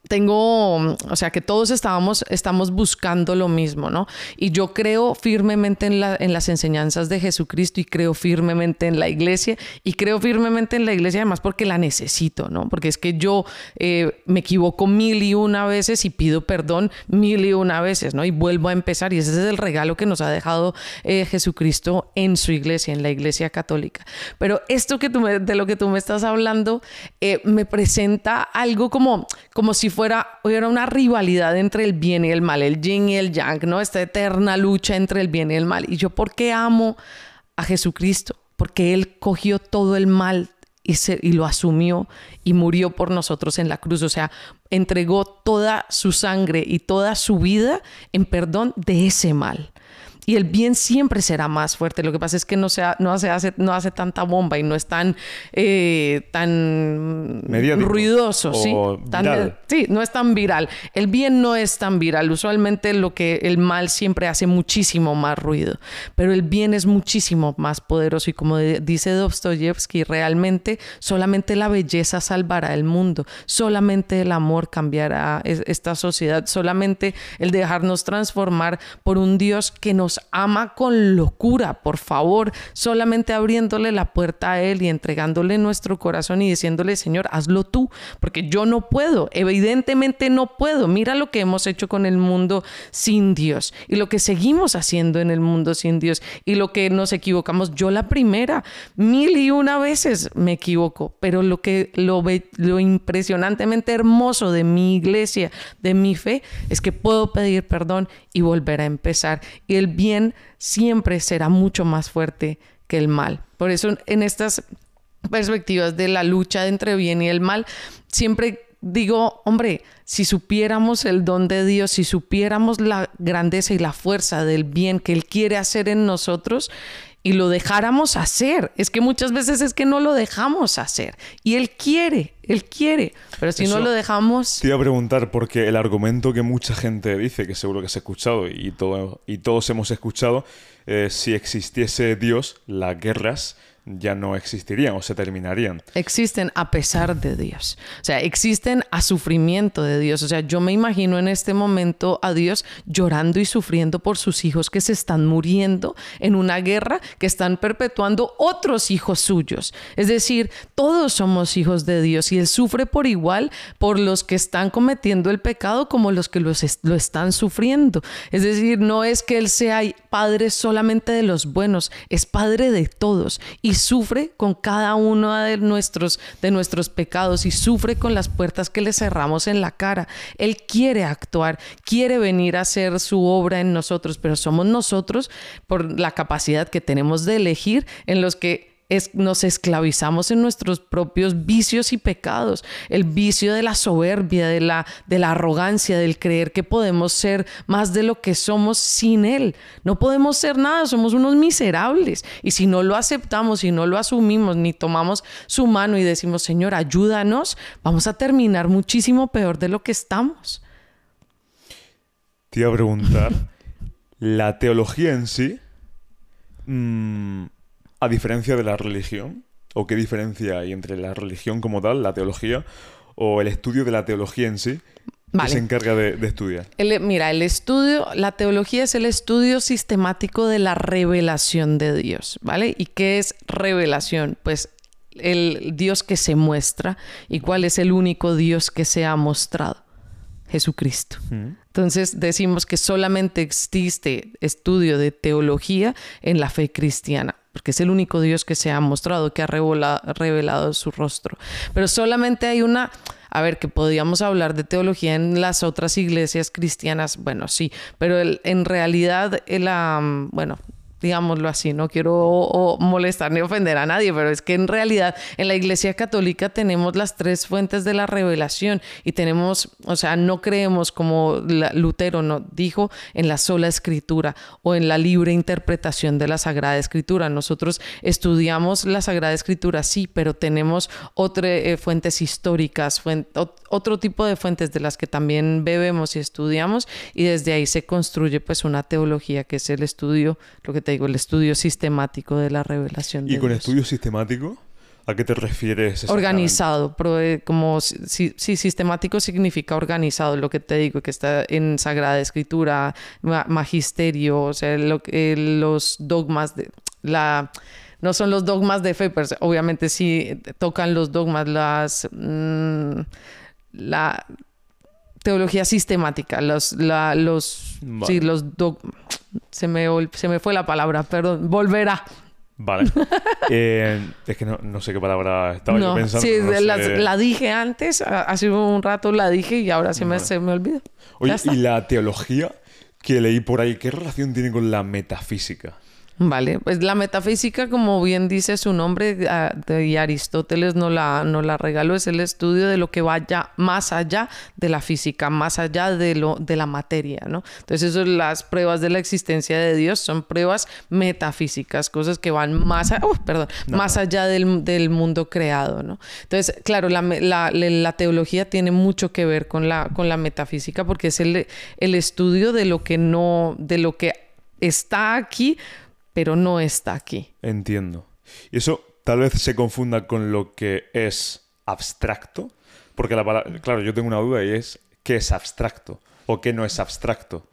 tengo, o sea, que todos estábamos, estamos buscando lo mismo, ¿no? Y yo creo firmemente en, la, en las enseñanzas de Jesucristo y creo firmemente en la iglesia y creo firmemente en la iglesia además porque la necesito, ¿no? Porque es que yo eh, me equivoco mil y una veces y pido perdón mil y una veces, ¿no? Y vuelvo a empezar y ese es el regalo que nos ha dejado eh, Jesucristo en su iglesia, en la iglesia católica. Pero esto que tú de lo que tú me estás hablando eh, me presenta algo como, como si fuera, hubiera una rivalidad entre el bien y el mal, el yin y el yang, ¿no? Esta eterna lucha entre el bien y el mal. Y yo, ¿por qué amo a Jesucristo? Porque Él cogió todo el mal y, se, y lo asumió y murió por nosotros en la cruz. O sea, entregó toda su sangre y toda su vida en perdón de ese mal y el bien siempre será más fuerte. Lo que pasa es que no, sea, no, hace, no hace tanta bomba y no es tan, eh, tan ruidoso. ¿sí? sí, no es tan viral. El bien no es tan viral. Usualmente lo que el mal siempre hace muchísimo más ruido, pero el bien es muchísimo más poderoso y como dice Dostoyevsky, realmente solamente la belleza salvará el mundo, solamente el amor cambiará esta sociedad, solamente el dejarnos transformar por un Dios que nos ama con locura, por favor, solamente abriéndole la puerta a Él y entregándole nuestro corazón y diciéndole, Señor, hazlo tú, porque yo no puedo, evidentemente no puedo. Mira lo que hemos hecho con el mundo sin Dios y lo que seguimos haciendo en el mundo sin Dios y lo que nos equivocamos. Yo la primera, mil y una veces me equivoco, pero lo que lo, lo impresionantemente hermoso de mi iglesia, de mi fe, es que puedo pedir perdón y volver a empezar. Y el bien siempre será mucho más fuerte que el mal. Por eso en estas perspectivas de la lucha entre bien y el mal, siempre digo, hombre, si supiéramos el don de Dios, si supiéramos la grandeza y la fuerza del bien que Él quiere hacer en nosotros, y lo dejáramos hacer. Es que muchas veces es que no lo dejamos hacer. Y Él quiere, Él quiere. Pero si no lo dejamos... Te iba a preguntar, porque el argumento que mucha gente dice, que seguro que has escuchado y, todo, y todos hemos escuchado, eh, si existiese Dios, las guerras ya no existirían o se terminarían. Existen a pesar de Dios. O sea, existen a sufrimiento de Dios. O sea, yo me imagino en este momento a Dios llorando y sufriendo por sus hijos que se están muriendo en una guerra que están perpetuando otros hijos suyos. Es decir, todos somos hijos de Dios y Él sufre por igual por los que están cometiendo el pecado como los que los lo están sufriendo. Es decir, no es que Él sea padre solamente de los buenos, es padre de todos. Y sufre con cada uno de nuestros, de nuestros pecados y sufre con las puertas que le cerramos en la cara. Él quiere actuar, quiere venir a hacer su obra en nosotros, pero somos nosotros por la capacidad que tenemos de elegir en los que nos esclavizamos en nuestros propios vicios y pecados. El vicio de la soberbia, de la, de la arrogancia, del creer que podemos ser más de lo que somos sin Él. No podemos ser nada, somos unos miserables. Y si no lo aceptamos, si no lo asumimos, ni tomamos su mano y decimos, Señor, ayúdanos, vamos a terminar muchísimo peor de lo que estamos. Te iba a preguntar, la teología en sí... Mm, a diferencia de la religión, o qué diferencia hay entre la religión como tal, la teología, o el estudio de la teología en sí, que se encarga de, estudiar. mira, el estudio, la teología es el estudio sistemático de la revelación de Dios, ¿vale? ¿Y qué es revelación? Pues el Dios que se muestra y cuál es el único Dios que se ha mostrado. Jesucristo. Entonces decimos que solamente existe estudio de teología en la fe cristiana porque es el único Dios que se ha mostrado, que ha revelado, su rostro. Pero solamente hay una, a ver, que podíamos hablar de teología en las otras iglesias cristianas, bueno, sí, pero en realidad, la, bueno, digámoslo así, no quiero molestar ni ofender a nadie, pero es que en realidad en la Iglesia Católica tenemos las tres fuentes de la revelación y tenemos, o sea, no creemos como Lutero no dijo en la sola escritura o en la libre interpretación de la Sagrada Escritura. Nosotros estudiamos la Sagrada Escritura, sí, pero tenemos otras eh, fuentes históricas, otro tipo de fuentes de las que también bebemos y estudiamos y desde ahí se construye pues una teología que es el estudio, lo que digo, el estudio sistemático de la revelación. ¿Y con estudio sistemático? ¿A qué te refieres? Organizado, eh, como si, sistemático significa organizado, lo que te digo, que está en Sagrada Escritura, magisterio, o sea, los dogmas de la no son los dogmas de fe, pero obviamente sí tocan los dogmas, las mm, la teología sistemática, los, los, sí, los dogmas se me, se me fue la palabra, perdón. Volverá. Vale. Eh, es que no, sé qué palabra estaba yo pensando. Sí, la, dije antes, hace un rato la dije y ahora se, me, se me olvida. Oye, ¿y la teología que leí por ahí, qué relación tiene con la metafísica? Vale, pues la metafísica, como bien dice su nombre, y Aristóteles no la, no la regaló, es el estudio de lo que vaya más allá de la física, más allá de, lo, de la materia, ¿no? Entonces, eso, las pruebas de la existencia de Dios son pruebas metafísicas, cosas que van más, uh, perdón, más allá del, del, mundo creado, ¿no? Entonces, claro, la, la, la, teología tiene mucho que ver con la, con la metafísica porque es el, el estudio de lo que no, de lo que está aquí, pero no está aquí. Entiendo. Y eso tal vez se confunda con lo que es abstracto, porque la palabra, claro, yo tengo una duda y es ¿qué es abstracto o qué no es abstracto?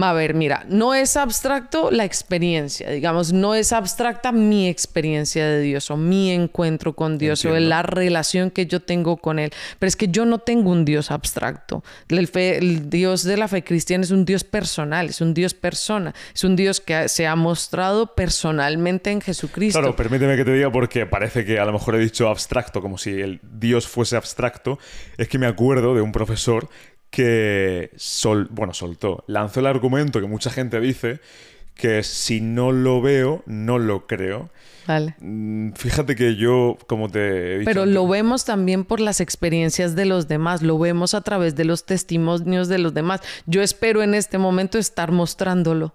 A ver, mira, no es abstracto la experiencia, digamos, no es abstracta mi experiencia de Dios o mi encuentro con Dios o la relación que yo tengo con Él, pero es que yo no tengo un Dios abstracto. El, el Dios de la fe cristiana es un Dios personal, es un Dios persona, es un Dios que se ha mostrado personalmente en Jesucristo. Claro, permíteme que te diga porque parece que a lo mejor he dicho abstracto, como si el Dios fuese abstracto. Es que me acuerdo de un profesor que sol, bueno, soltó, lanzó el argumento que mucha gente dice que si no lo veo, no lo creo. Vale. Mm, fíjate que yo, como te he dicho Pero lo vemos también por las experiencias de los demás, lo vemos a través de los testimonios de los demás. Yo espero en este momento estar mostrándolo.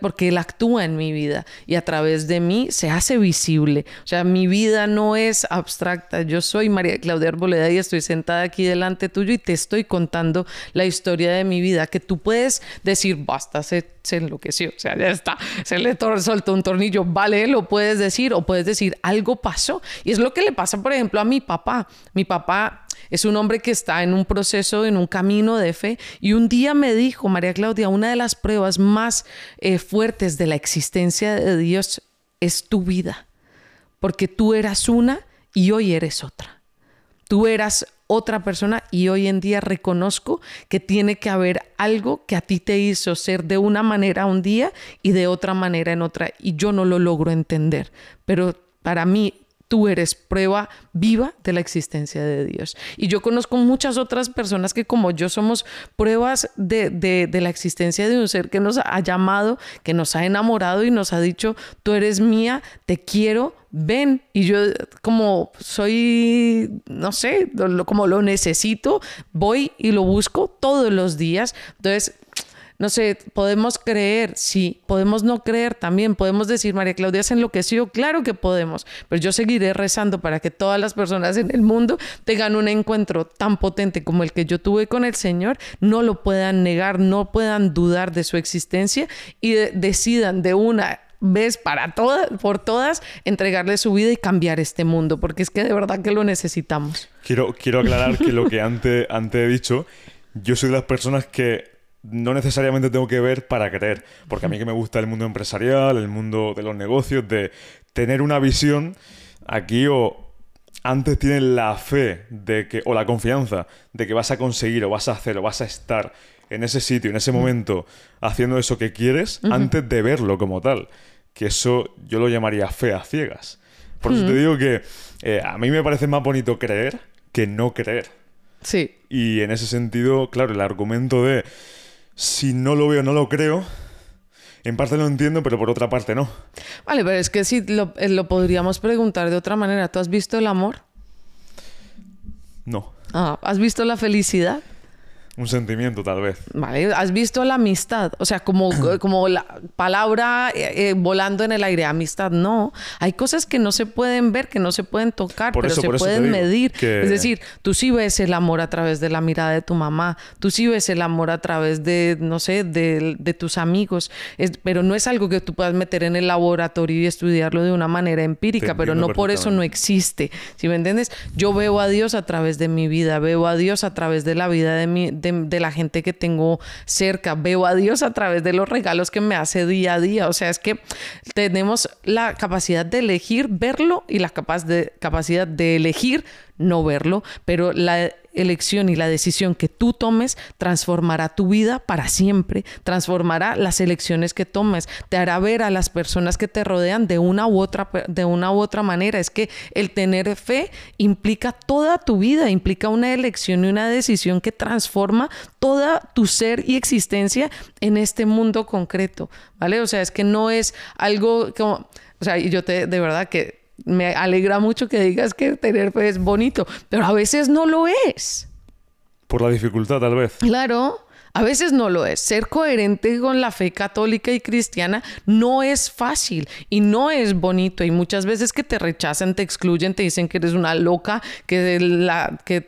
Porque Él actúa en mi vida y a través de mí se hace visible. O sea, mi vida no es abstracta. Yo soy María Claudia Arboleda y estoy sentada aquí delante tuyo y te estoy contando la historia de mi vida. Que tú puedes decir, basta, se, se enloqueció. O sea, ya está. Se le soltó un tornillo. Vale, lo puedes decir o puedes decir, algo pasó. Y es lo que le pasa, por ejemplo, a mi papá. Mi papá es un hombre que está en un proceso, en un camino de fe. Y un día me dijo, María Claudia, una de las pruebas más eh, fuertes de la existencia de Dios es tu vida. Porque tú eras una y hoy eres otra. Tú eras otra persona y hoy en día reconozco que tiene que haber algo que a ti te hizo ser de una manera un día y de otra manera en otra y yo no lo logro entender, pero para mí tú eres prueba viva de la existencia de Dios. Y yo conozco muchas otras personas que como yo somos pruebas de, de, la existencia de un ser que nos ha llamado, que nos ha enamorado y nos ha dicho, tú eres mía, te quiero, ven. Y yo como soy, no sé, como lo necesito, voy y lo busco todos los días. Entonces, no sé, podemos creer, sí, podemos no creer también, podemos decir, María Claudia se enloqueció, claro que podemos, pero yo seguiré rezando para que todas las personas en el mundo tengan un encuentro tan potente como el que yo tuve con el Señor, no lo puedan negar, no puedan dudar de su existencia y decidan de una vez para todas, por todas, entregarle su vida y cambiar este mundo, porque es que de verdad que lo necesitamos. Quiero, quiero aclarar que lo que antes, antes he dicho, yo soy de las personas que no necesariamente tengo que ver para creer, porque a mí que me gusta el mundo empresarial, el mundo de los negocios, de tener una visión aquí o antes tienes la fe de que o la confianza de que vas a conseguir o vas a hacer o vas a estar en ese sitio, en ese momento haciendo eso que quieres antes de verlo como tal, que eso yo lo llamaría fe a ciegas. Por eso te digo que eh, a mí me parece más bonito creer que no creer. Sí. Y en ese sentido, claro, el argumento de si no lo veo, no lo creo. En parte lo entiendo, pero por otra parte no. Vale, pero es que si lo, eh, lo podríamos preguntar de otra manera. ¿Tú has visto el amor? No. Ah, ¿Has visto la felicidad? Un sentimiento, tal vez. Vale, has visto la amistad, o sea, como, como la palabra eh, eh, volando en el aire, amistad, no. Hay cosas que no se pueden ver, que no se pueden tocar, pero se pueden medir. Es decir, tú sí ves el amor a través de la mirada de tu mamá, tú sí ves el amor a través de, no sé, de, de tus amigos, pero no es algo que tú puedas meter en el laboratorio y estudiarlo de una manera empírica, pero no por eso no existe. ¿Sí me entiendes? Yo veo a Dios a través de mi vida, veo a Dios a través de la vida de mi de, la gente que tengo cerca, veo a Dios a través de los regalos que me hace día a día. O sea, es que tenemos la capacidad de elegir verlo y la de, capacidad de elegir no verlo, pero la elección y la decisión que tú tomes transformará tu vida para siempre, transformará las elecciones que tomes, te hará ver a las personas que te rodean de una u otra de una u otra manera. Es que el tener fe implica toda tu vida, implica una elección y una decisión que transforma toda tu ser y existencia en este mundo concreto, ¿vale? O sea, es que no es algo como o sea, yo te de verdad que me alegra mucho que digas que tener fe es bonito, pero a veces no lo es. Por la dificultad, tal vez. Claro. A veces no lo es. Ser coherente con la fe católica y cristiana no es fácil y no es bonito. Y muchas veces que te rechazan, te excluyen, te dicen que eres una loca, que, la, que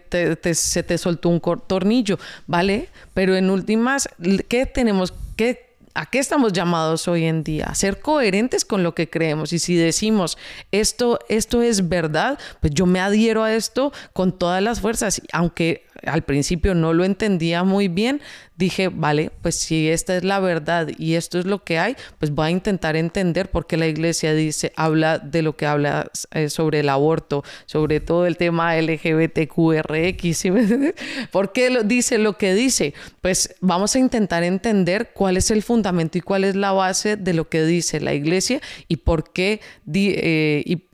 se te soltó un tornillo, ¿vale? Pero en últimas, ¿qué tenemos? ¿Qué ¿A qué estamos llamados hoy en día? A ser coherentes con lo que creemos. Y si decimos esto, esto es verdad, pues yo me adhiero a esto con todas las fuerzas, aunque al principio no lo entendía muy bien, dije, vale, pues si esta es la verdad y esto es lo que hay, pues voy a intentar entender por qué la iglesia dice, habla de lo que habla eh, sobre el aborto, sobre todo el tema LGBTQRX, ¿sí ¿Por qué lo, dice lo que dice? Pues vamos a intentar entender cuál es el fundamento y cuál es la base de lo que dice la iglesia y por qué eh, y,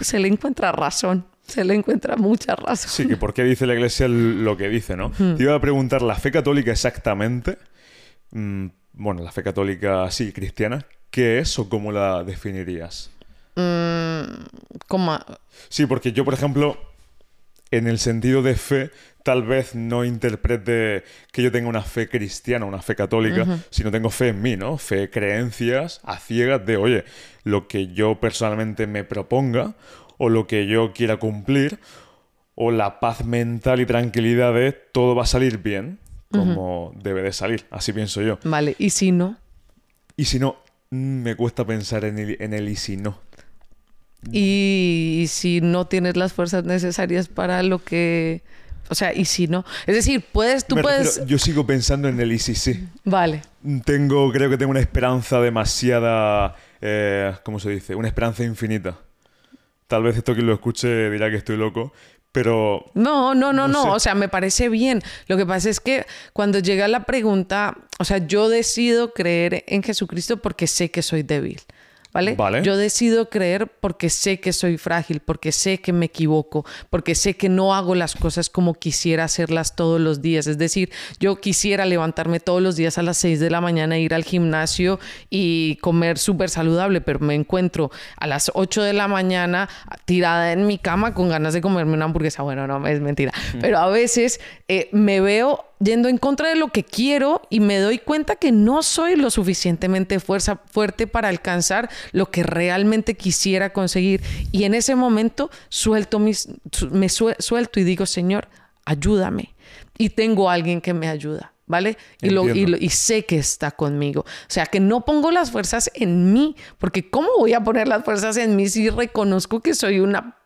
se le encuentra razón se le encuentra mucha razón. Sí, que por qué dice la iglesia lo que dice, ¿no? Hmm. Te iba a preguntar, ¿la fe católica exactamente? Mm, bueno, la fe católica, sí, cristiana, ¿qué es o cómo la definirías? Mm, ¿Cómo? Sí, porque yo, por ejemplo, en el sentido de fe, tal vez no interprete que yo tenga una fe cristiana, una fe católica, sino tengo fe en mí, ¿no? Fe, creencias a ciegas de, oye, lo que yo personalmente me proponga o lo que yo quiera cumplir, o la paz mental y tranquilidad de todo va a salir bien, como debe de salir, así pienso yo. Vale, ¿y si no? Y si no, mm, me cuesta pensar en el, en el y si no. Y, si no tienes las fuerzas necesarias para lo que... O sea, y si no. Es decir, puedes, tú puedes. yo sigo pensando en el y si sí. Vale. Tengo, creo que tengo una esperanza demasiada. Eh, ¿Cómo se dice? Una esperanza infinita. Tal vez esto quien lo escuche dirá que estoy loco, pero... No, no, no, no, o sea, me parece bien. Lo que pasa es que cuando llega la pregunta, o sea, yo decido creer en Jesucristo porque sé que soy débil. ¿Vale? Yo decido creer porque sé que soy frágil, porque sé que me equivoco, porque sé que no hago las cosas como quisiera hacerlas todos los días. Es decir, yo quisiera levantarme todos los días a las 6 de la mañana, ir al gimnasio y comer súper saludable, pero me encuentro a las 8 de la mañana tirada en mi cama con ganas de comerme una hamburguesa. Bueno, no, es mentira. Pero a veces eh, me veo yendo en contra de lo que quiero y me doy cuenta que no soy lo suficientemente fuerza, fuerte para alcanzar lo que realmente quisiera conseguir. Y en ese momento suelto mis, me suelto y digo, Señor, ayúdame. Y tengo a alguien que me ayuda. ¿Vale? Y, lo, y, sé que está conmigo. O sea, que no pongo las fuerzas en mí, porque ¿cómo voy a poner las fuerzas en mí si reconozco que soy una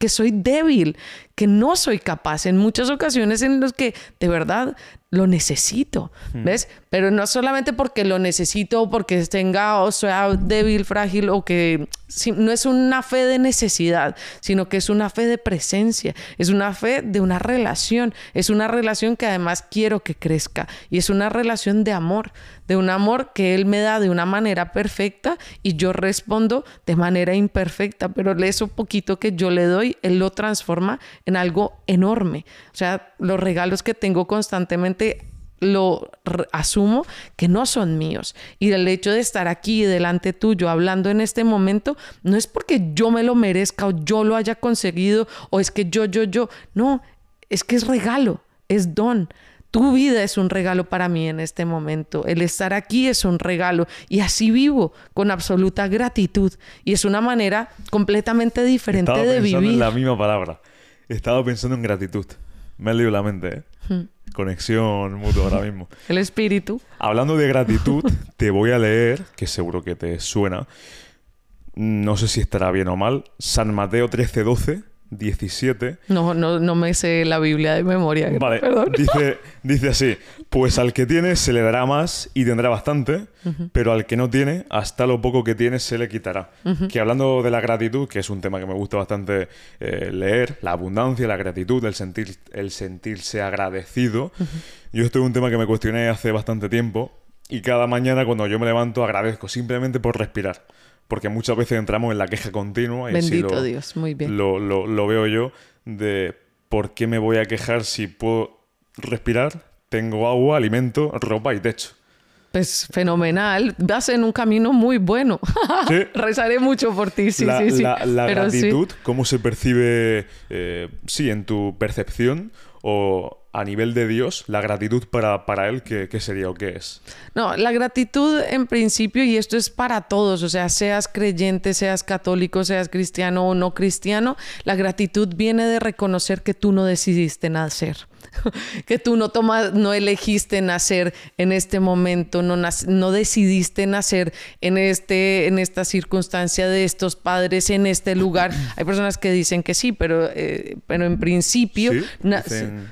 que soy débil, que no soy capaz en muchas ocasiones en las que de verdad lo necesito, hmm. ¿ves? Pero no solamente porque lo necesito o porque tenga o sea débil, frágil o que no es una fe de necesidad, sino que es una fe de presencia, es una fe de una relación, es una relación que además quiero que crezca y es una relación de amor, de un amor que Él me da de una manera perfecta y yo respondo de manera imperfecta, pero eso poquito que yo le doy, Él lo transforma en algo enorme. O sea, los regalos que tengo constantemente lo asumo que no son míos. Y el hecho de estar aquí delante tuyo hablando en este momento no es porque yo me lo merezca o yo lo haya conseguido o es que yo, yo, yo. No, es que es regalo, es don. Tu vida es un regalo para mí en este momento. El estar aquí es un regalo y así vivo con absoluta gratitud. Y es una manera completamente diferente de vivir. En la misma palabra. Estaba pensando en gratitud. Me ha leído la mente, ¿eh? Hmm. Conexión mutua ahora mismo. El espíritu. Hablando de gratitud, te voy a leer, que seguro que te suena. No sé si estará bien o mal. San Mateo 13:12 17. No, no, no me sé la Biblia de memoria. Vale, Dice, dice así: Pues al que tiene se le dará más y tendrá bastante, pero al que no tiene, hasta lo poco que tiene se le quitará. Que hablando de la gratitud, que es un tema que me gusta bastante eh, leer, la abundancia, la gratitud, el, sentir, el sentirse agradecido. Yo esto es un tema que me cuestioné hace bastante tiempo y cada mañana cuando yo me levanto agradezco simplemente por respirar porque muchas veces entramos en la queja continua. Y Bendito Dios, muy bien. Lo, veo yo de por qué me voy a quejar si puedo respirar, tengo agua, alimento, ropa y techo. Pues fenomenal, vas en un camino muy bueno. ¿Sí? Rezaré mucho por ti, sí, sí, sí. La, gratitud, ¿cómo se percibe, eh, sí, en tu percepción? O a nivel de Dios, la gratitud para, para Él, ¿qué, sería o qué es? No, la gratitud en principio, y esto es para todos, o sea, seas creyente, seas católico, seas cristiano o no cristiano, la gratitud viene de reconocer que tú no decidiste nacer. que tú no tomas, no elegiste nacer en este momento, no, no decidiste nacer en, este, en esta circunstancia de estos padres, en este lugar. Hay personas que dicen que sí, pero, eh, pero en principio,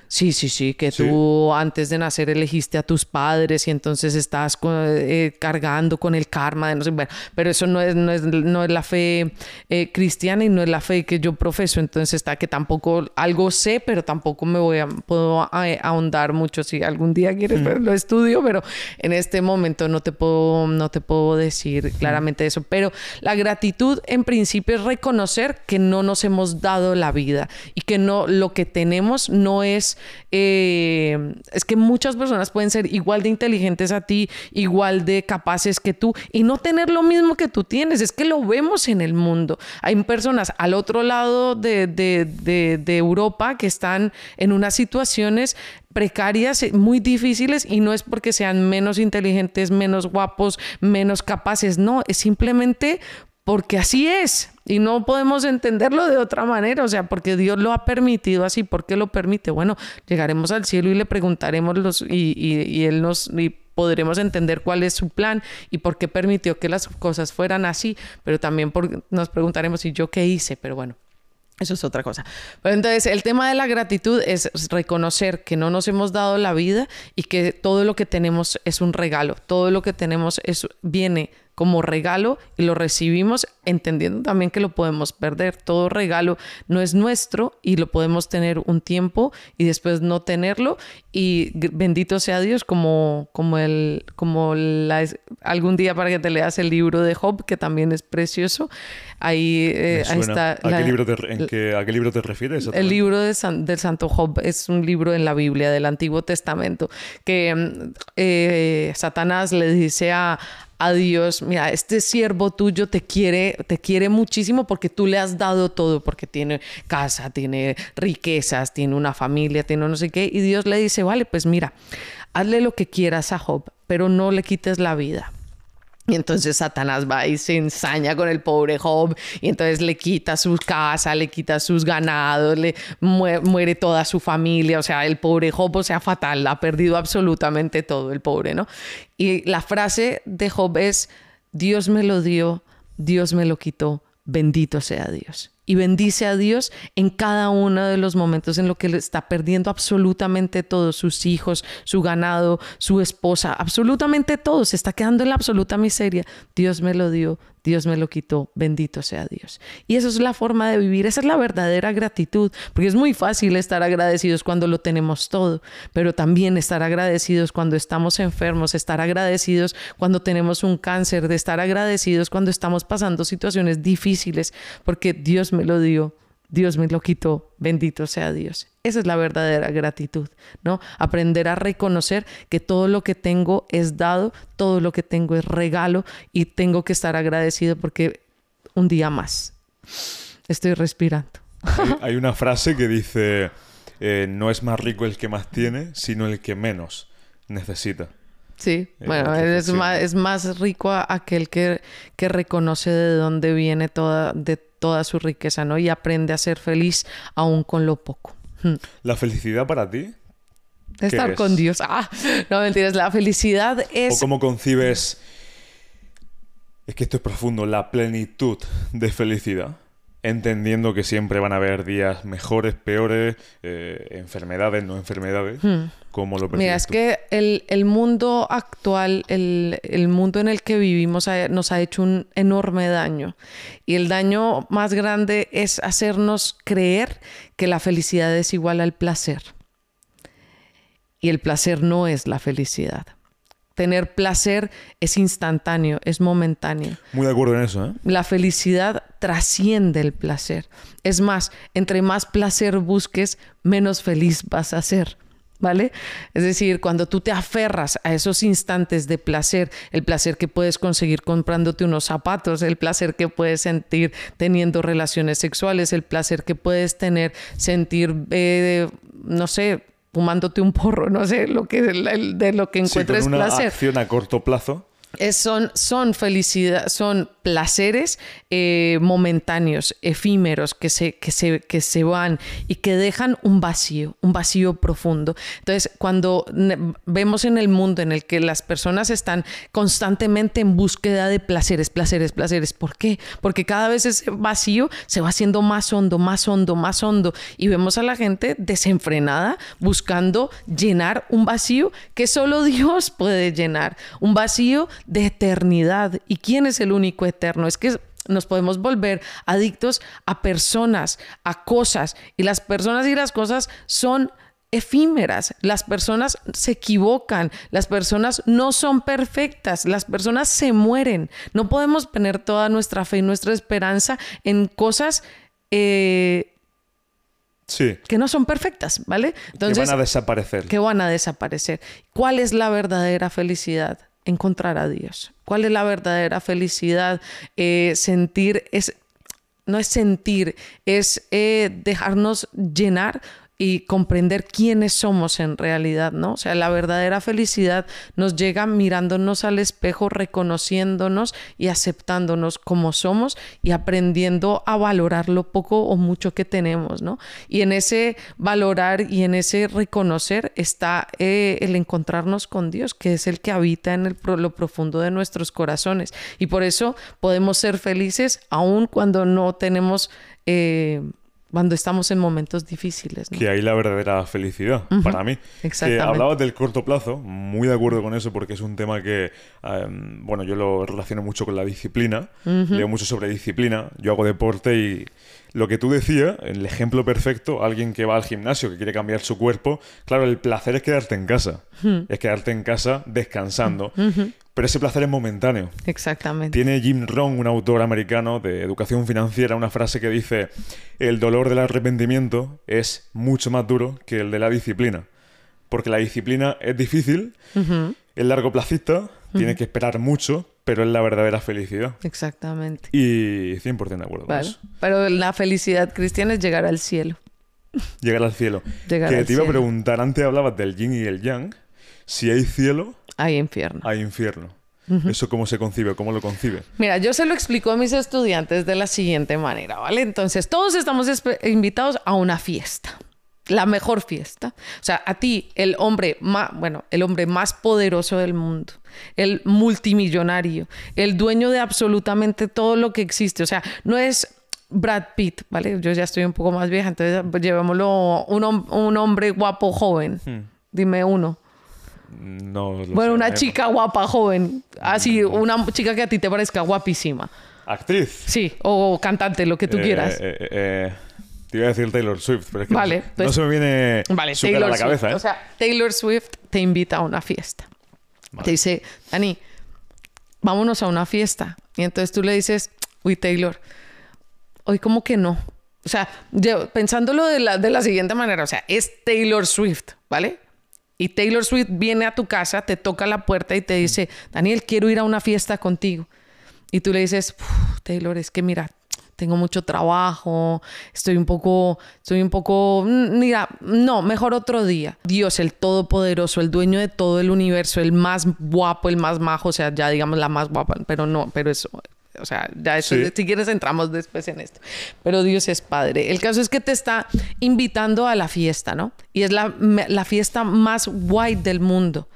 sí, sí, sí, que tú antes de nacer elegiste a tus padres y entonces estás eh, cargando con el karma de no sé, pero eso no es, no es, no es la fe eh, cristiana y no es la fe que yo profeso, entonces está que tampoco algo sé, pero tampoco me voy a, puedo ahondar mucho si algún día quieres, ver lo estudio, pero en este momento no te puedo, no te puedo decir claramente eso. Pero la gratitud en principio es reconocer que no nos hemos dado la vida y que no lo que tenemos no es eh, es que muchas personas pueden ser igual de inteligentes a ti, igual de capaces que tú y no tener lo mismo que tú tienes. Es que lo vemos en el mundo. Hay personas al otro lado de, de, de Europa que están en una situación precarias, eh, muy difíciles, y no es porque sean menos inteligentes, menos guapos, menos capaces, no, es simplemente porque así es y no podemos entenderlo de otra manera, o sea, porque Dios lo ha permitido así, ¿por qué lo permite? Bueno, llegaremos al cielo y le preguntaremos los, y, y, Él nos... Podremos entender cuál es su plan y por qué permitió que las cosas fueran así, pero también nos preguntaremos, ¿y yo qué hice? Pero bueno, eso es otra cosa. Pero entonces, el tema de la gratitud es reconocer que no nos hemos dado la vida y que todo lo que tenemos es un regalo. Todo lo que tenemos es, viene como regalo y lo recibimos entendiendo también que lo podemos perder. Todo regalo no es nuestro y lo podemos tener un tiempo y después no tenerlo y bendito sea Dios como como el como la, algún día para que te leas el libro de Job que también es precioso. Ahí, eh, está. ¿A, qué libro te, ¿A qué libro te refieres? El libro de del Santo Job es un libro en la Biblia del Antiguo Testamento que mm, eh, Satanás le dice a, a Dios, mira, este siervo tuyo te quiere, te quiere muchísimo porque tú le has dado todo, porque tiene casa, tiene riquezas, tiene una familia, tiene no sé qué, y Dios le dice, vale, pues mira, hazle lo que quieras a Job, pero no le quites la vida. Y entonces Satanás va y se ensaña con el pobre Job y entonces le quita su casa, le quita sus ganados, le muere, toda su familia, o sea, el pobre Job, o sea, fatal, ha perdido absolutamente todo el pobre, ¿no? Y la frase de Job es, Dios me lo dio, Dios me lo quitó, bendito sea Dios y bendice a Dios en cada uno de los momentos en lo que está perdiendo absolutamente todo, sus hijos, su ganado, su esposa, absolutamente todo, se está quedando en la absoluta miseria. Dios me lo dio, Dios me lo quitó, bendito sea Dios. Y esa es la forma de vivir, esa es la verdadera gratitud, porque es muy fácil estar agradecidos cuando lo tenemos todo, pero también estar agradecidos cuando estamos enfermos, estar agradecidos cuando tenemos un cáncer, de estar agradecidos cuando estamos pasando situaciones difíciles, porque Dios me lo dio, Dios me lo quitó, bendito sea Dios. Esa es la verdadera gratitud, ¿no? Aprender a reconocer que todo lo que tengo es dado, todo lo que tengo es regalo y tengo que estar agradecido porque un día más estoy respirando. Hay, una frase que dice, eh, no es más rico el que más tiene, sino el que menos necesita. Sí, eh, bueno, es más, es más rico aquel que, que reconoce de dónde viene toda, de toda su riqueza, ¿no? Y aprende a ser feliz aún con lo poco. Hmm. ¿La felicidad para ti? Estar con Dios. Ah, no mentiras, la felicidad es... ¿O cómo concibes... Es que esto es profundo, la plenitud de felicidad entendiendo que siempre van a haber días mejores, peores, eh, enfermedades, no enfermedades, hmm. como lo Mira, es que el, mundo actual, el, el, mundo en el que vivimos nos ha hecho un enorme daño. Y el daño más grande es hacernos creer que la felicidad es igual al placer. Y el placer no es la felicidad tener placer es instantáneo, es momentáneo. Muy de acuerdo en eso. ¿eh? La felicidad trasciende el placer. Es más, entre más placer busques, menos feliz vas a ser. ¿Vale? Es decir, cuando tú te aferras a esos instantes de placer, el placer que puedes conseguir comprándote unos zapatos, el placer que puedes sentir teniendo relaciones sexuales, el placer que puedes tener, sentir, eh, no sé, fumándote un porro, no sé, lo que, de lo que encuentres sí, una acción a corto plazo. son, son felicidad, son placeres eh, momentáneos, efímeros, que se, que, se, que se van y que dejan un vacío, un vacío profundo. Entonces, cuando vemos en el mundo en el que las personas están constantemente en búsqueda de placeres, placeres, placeres, ¿por qué? Porque cada vez ese vacío se va haciendo más hondo, más hondo, más hondo y vemos a la gente desenfrenada buscando llenar un vacío que solo Dios puede llenar, un vacío de eternidad. ¿Y quién es el único eterno. Es que nos podemos volver adictos a personas, a cosas, y las personas y las cosas son efímeras, las personas se equivocan, las personas no son perfectas, las personas se mueren. No podemos poner toda nuestra fe y nuestra esperanza en cosas eh, que no son perfectas, ¿vale? Entonces, que van a desaparecer. Que van a desaparecer. ¿Cuál es la verdadera felicidad? Encontrar a Dios. ¿Cuál es la verdadera felicidad? Eh, sentir es, no es sentir, es eh, dejarnos llenar y comprender quiénes somos en realidad, ¿no? O sea, la verdadera felicidad nos llega mirándonos al espejo, reconociéndonos y aceptándonos como somos y aprendiendo a valorar lo poco o mucho que tenemos, ¿no? Y en ese valorar y en ese reconocer está eh, el encontrarnos con Dios, que es el que habita en el, lo profundo de nuestros corazones. Y por eso podemos ser felices aun cuando no tenemos... Eh, cuando estamos en momentos difíciles. Que hay la verdadera felicidad, para mí. Exactamente. Que hablabas del corto plazo, muy de acuerdo con eso, porque es un tema que, em, bueno, yo lo relaciono mucho con la disciplina, leo mucho sobre disciplina, yo hago deporte y lo que tú decías, el ejemplo perfecto, alguien que va al gimnasio, que quiere cambiar su cuerpo, claro, el placer es quedarte en casa, es quedarte en casa descansando. Pero ese placer es momentáneo. Exactamente. Tiene Jim Rohn, un autor americano de educación financiera, una frase que dice, el dolor del arrepentimiento es mucho más duro que el de la disciplina. Porque la disciplina es difícil, es largo placista, tiene que esperar mucho, pero es la verdadera felicidad. Exactamente. Y 100% de acuerdo con eso. Pero la felicidad cristiana es llegar al cielo. Llegar al cielo. que te iba a preguntar, antes hablabas del yin y el yang. Si hay cielo, hay infierno. Hay infierno. ¿Eso cómo se concibe? ¿Cómo lo concibe? Mira, yo se lo explico a mis estudiantes de la siguiente manera, ¿vale? Entonces, todos estamos invitados a una fiesta. La mejor fiesta. O sea, a ti, el hombre más, bueno, el hombre más poderoso del mundo, el multimillonario, el dueño de absolutamente todo lo que existe. O sea, no es Brad Pitt, ¿vale? Yo ya estoy un poco más vieja, entonces llevémoslo un, un hombre guapo joven. Hmm. Dime uno. No. bueno, una chica guapa, joven. Así, mm. una chica que a ti te parezca guapísima. ¿Actriz? Sí, o cantante, lo que tú eh, quieras. Eh, eh, te iba a decir Taylor Swift, pero es que vale, no, pues se me viene vale, a la cabeza. O sea, Taylor Swift te invita a una fiesta. Te dice, Dani, vámonos a una fiesta. Y entonces tú le dices, uy, Taylor, hoy como que no. O sea, yo, pensándolo de la, de la siguiente manera, o sea, es Taylor Swift, ¿vale? Y Taylor Swift viene a tu casa, te toca la puerta y te dice, Daniel, quiero ir a una fiesta contigo. Y tú le dices, Taylor, es que mira, tengo mucho trabajo, estoy un poco, estoy un poco, mm, mira, no, mejor otro día. Dios, el Todopoderoso, el dueño de todo el universo, el más guapo, el más majo, o sea, ya digamos la más guapa, pero no, pero eso, o sea, ya eso, si quieres entramos después en esto. Pero Dios es Padre. El caso es que te está invitando a la fiesta, ¿no? Y es la, la fiesta más guay del mundo.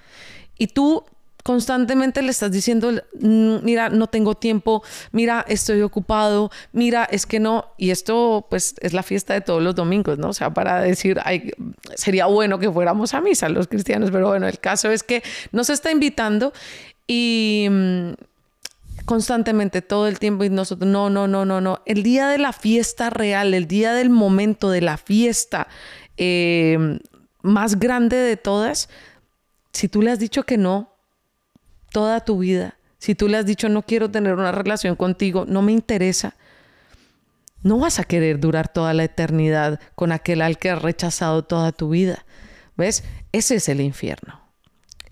Y tú constantemente le estás diciendo, mm, mira, no tengo tiempo, mira, estoy ocupado, mira, es que no, y esto pues es la fiesta de todos los domingos, ¿no? O sea, para decir, sería bueno que fuéramos a misa los cristianos, pero bueno, el caso es que nos está invitando y mm, constantemente, todo el tiempo, y nosotros, no, no, no, no, no. El día de la fiesta real, el día del momento de la fiesta eh, más grande de todas, si tú le has dicho que no toda tu vida, si tú le has dicho no quiero tener una relación contigo, no me interesa, no vas a querer durar toda la eternidad con aquel al que has rechazado toda tu vida. ¿Ves? Ese es el infierno.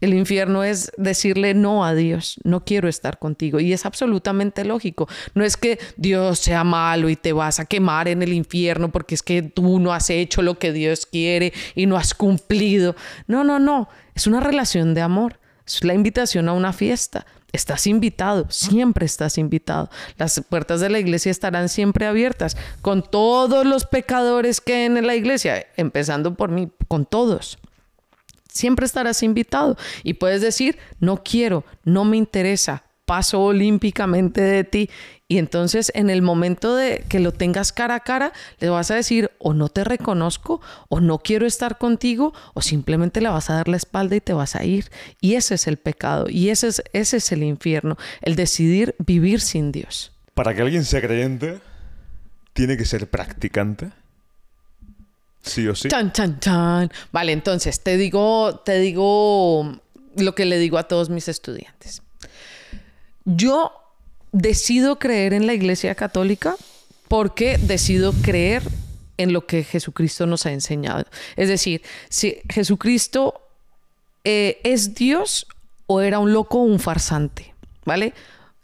El infierno es decirle no a Dios, no quiero estar contigo. Y es absolutamente lógico. No es que Dios sea malo y te vas a quemar en el infierno porque es que tú no has hecho lo que Dios quiere y no has cumplido. No, no, no. Es una relación de amor. Es la invitación a una fiesta. Estás invitado, siempre estás invitado. Las puertas de la iglesia estarán siempre abiertas con todos los pecadores que hay en la iglesia, empezando por mí, con todos. Siempre estarás invitado y puedes decir, no quiero, no me interesa, paso olímpicamente de ti. Y entonces en el momento de que lo tengas cara a cara, le vas a decir o no te reconozco o no quiero estar contigo o simplemente le vas a dar la espalda y te vas a ir. Y ese es el pecado y ese es, ese es el infierno, el decidir vivir sin Dios. Para que alguien sea creyente, tiene que ser practicante. Sí o sí. Chan, chan, chan. Vale, entonces te digo, te digo lo que le digo a todos mis estudiantes. Yo decido creer en la Iglesia Católica porque decido creer en lo que Jesucristo nos ha enseñado. Es decir, si Jesucristo eh, es Dios o era un loco o un farsante, ¿vale?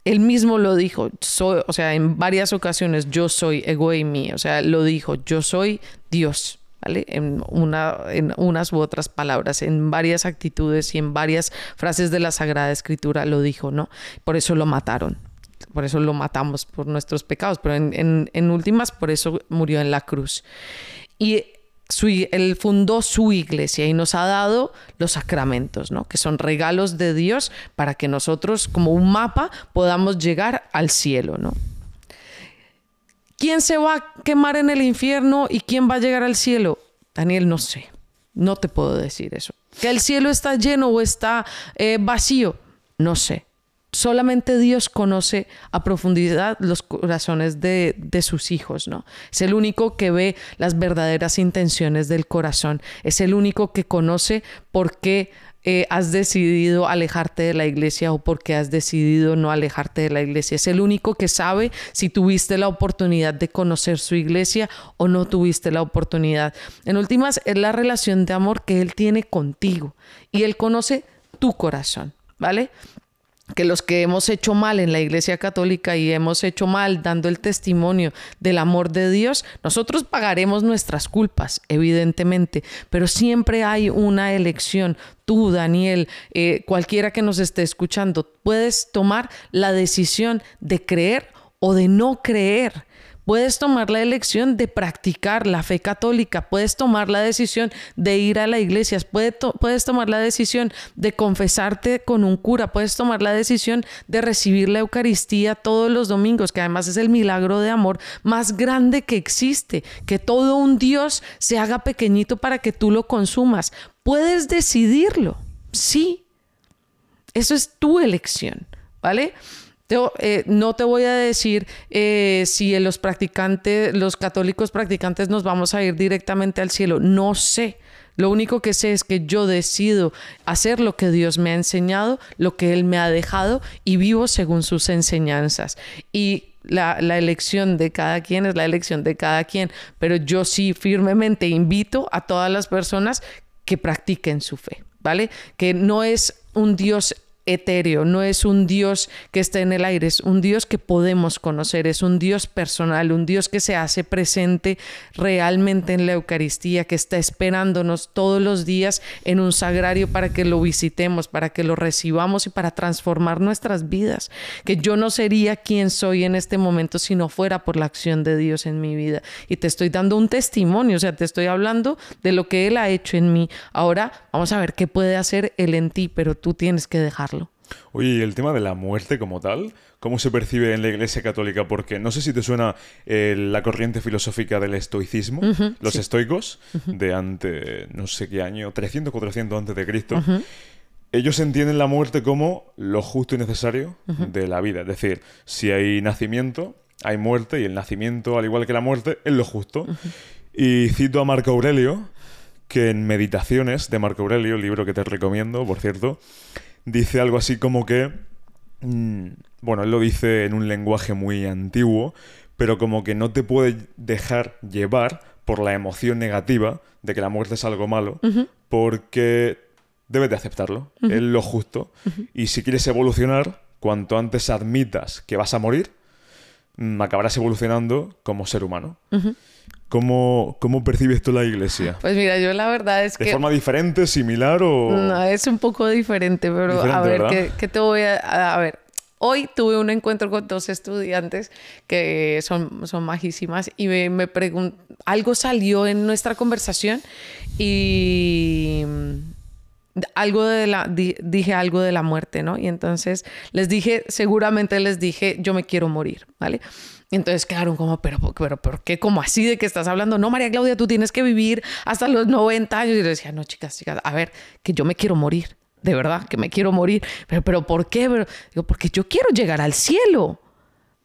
Él mismo lo dijo, soy, o sea, en varias ocasiones, yo soy ego y mí, o sea, lo dijo, yo soy Dios. En, una, en unas u otras palabras, en varias actitudes y en varias frases de la Sagrada Escritura lo dijo, ¿no? Por eso lo mataron, por eso lo matamos por nuestros pecados, pero en, últimas por eso murió en la cruz. Y él fundó su iglesia y nos ha dado los sacramentos, ¿no? que son regalos de Dios para que nosotros, como un mapa, podamos llegar al cielo. ¿no? ¿Quién se va a quemar en el infierno y quién va a llegar al cielo? Daniel, no sé. No te puedo decir eso. ¿Que el cielo está lleno o está eh, vacío? No sé. Solamente Dios conoce a profundidad los corazones de, de, sus hijos, ¿no? Es el único que ve las verdaderas intenciones del corazón. Es el único que conoce por qué eh, has decidido alejarte de la iglesia o porque has decidido no alejarte de la iglesia. Es el único que sabe si tuviste la oportunidad de conocer su iglesia o no tuviste la oportunidad. En últimas, es la relación de amor que Él tiene contigo y Él conoce tu corazón, ¿vale? Que los que hemos hecho mal en la Iglesia Católica y hemos hecho mal dando el testimonio del amor de Dios, nosotros pagaremos nuestras culpas, evidentemente, pero siempre hay una elección. Tú, Daniel, eh, cualquiera que nos esté escuchando, puedes tomar la decisión de creer o de no creer. Puedes tomar la elección de practicar la fe católica, puedes tomar la decisión de ir a la iglesia, puedes, tomar la decisión de confesarte con un cura, puedes tomar la decisión de recibir la Eucaristía todos los domingos, que además es el milagro de amor más grande que existe, que todo un Dios se haga pequeñito para que tú lo consumas. Puedes decidirlo, sí. Eso es tu elección, ¿vale? Eh, no te voy a decir eh, si los practicantes, los católicos practicantes nos vamos a ir directamente al cielo. No sé. Lo único que sé es que yo decido hacer lo que Dios me ha enseñado, lo que Él me ha dejado y vivo según sus enseñanzas. Y la, la, elección de cada quien es la elección de cada quien, pero yo sí firmemente invito a todas las personas que practiquen su fe, ¿vale? Que no es un Dios etéreo, no es un Dios que está en el aire, es un Dios que podemos conocer, es un Dios personal, un Dios que se hace presente realmente en la Eucaristía, que está esperándonos todos los días en un sagrario para que lo visitemos, para que lo recibamos y para transformar nuestras vidas. Que yo no sería quien soy en este momento si no fuera por la acción de Dios en mi vida. Y te estoy dando un testimonio, o sea, te estoy hablando de lo que Él ha hecho en mí. Ahora vamos a ver qué puede hacer Él en ti, pero tú tienes que dejarlo. Oye, ¿y el tema de la muerte como tal? ¿Cómo se percibe en la Iglesia Católica? Porque no sé si te suena eh, la corriente filosófica del estoicismo, los estoicos, de ante no sé qué año, 300, 400 antes de Cristo. Ellos entienden la muerte como lo justo y necesario de la vida. Es decir, si hay nacimiento, hay muerte, y el nacimiento, al igual que la muerte, es lo justo. Y cito a Marco Aurelio, que en Meditaciones de Marco Aurelio, libro que te recomiendo, por cierto, dice algo así como que... Mm, bueno, él lo dice en un lenguaje muy antiguo, pero como que no te puede dejar llevar por la emoción negativa de que la muerte es algo malo, porque debes de aceptarlo, es lo justo. Y si quieres evolucionar, cuanto antes admitas que vas a morir, mm, acabarás evolucionando como ser humano. ¿Cómo, ¿Cómo percibes tú la iglesia? Pues mira, yo la verdad es que... ¿De forma diferente, similar o...? No, es un poco diferente, pero a ver, ¿qué, te voy a... A ver, hoy tuve un encuentro con dos estudiantes que son, son majísimas y me, me Algo salió en nuestra conversación y algo de la dije algo de la muerte, ¿no? Y entonces les dije, seguramente les dije, yo me quiero morir, ¿vale? Entonces quedaron como, pero, pero, ¿por qué? ¿Cómo así de que estás hablando? No, María Claudia, tú tienes que vivir hasta los 90 años. Y yo decía, no, chicas, chicas, a ver, que yo me quiero morir, de verdad, que me quiero morir. Pero, pero ¿por qué? Digo, porque yo quiero llegar al cielo.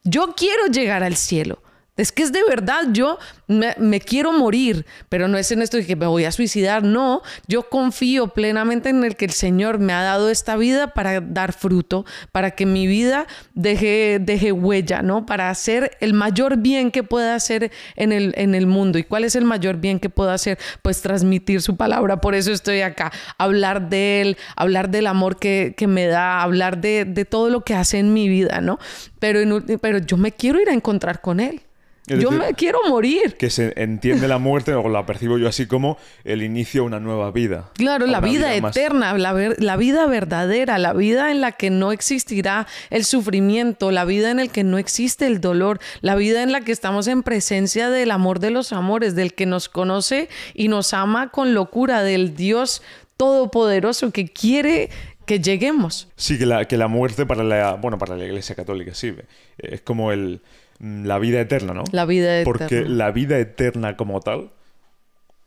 Yo quiero llegar al cielo. Es que es de verdad, yo me, quiero morir, pero no es en esto de que me voy a suicidar, no, yo confío plenamente en el que el Señor me ha dado esta vida para dar fruto, para que mi vida deje, deje huella, ¿no? Para hacer el mayor bien que pueda hacer en el, en el mundo. ¿Y cuál es el mayor bien que puedo hacer? Pues transmitir su palabra, por eso estoy acá, hablar de Él, hablar del amor que, me da, hablar de, todo lo que hace en mi vida, ¿no? Pero, pero yo me quiero ir a encontrar con Él yo me quiero morir. Que se entiende la muerte, o la percibo yo así como el inicio a una nueva vida. Claro, la vida, eterna, la, la, vida verdadera, la vida en la que no existirá el sufrimiento, la vida en la que no existe el dolor, la vida en la que estamos en presencia del amor de los amores, del que nos conoce y nos ama con locura, del Dios todopoderoso que quiere que lleguemos. Sí, que la, que la muerte para la, bueno, para la Iglesia Católica, sí, es como el la vida eterna, ¿no? La vida eterna. Porque la vida eterna como tal,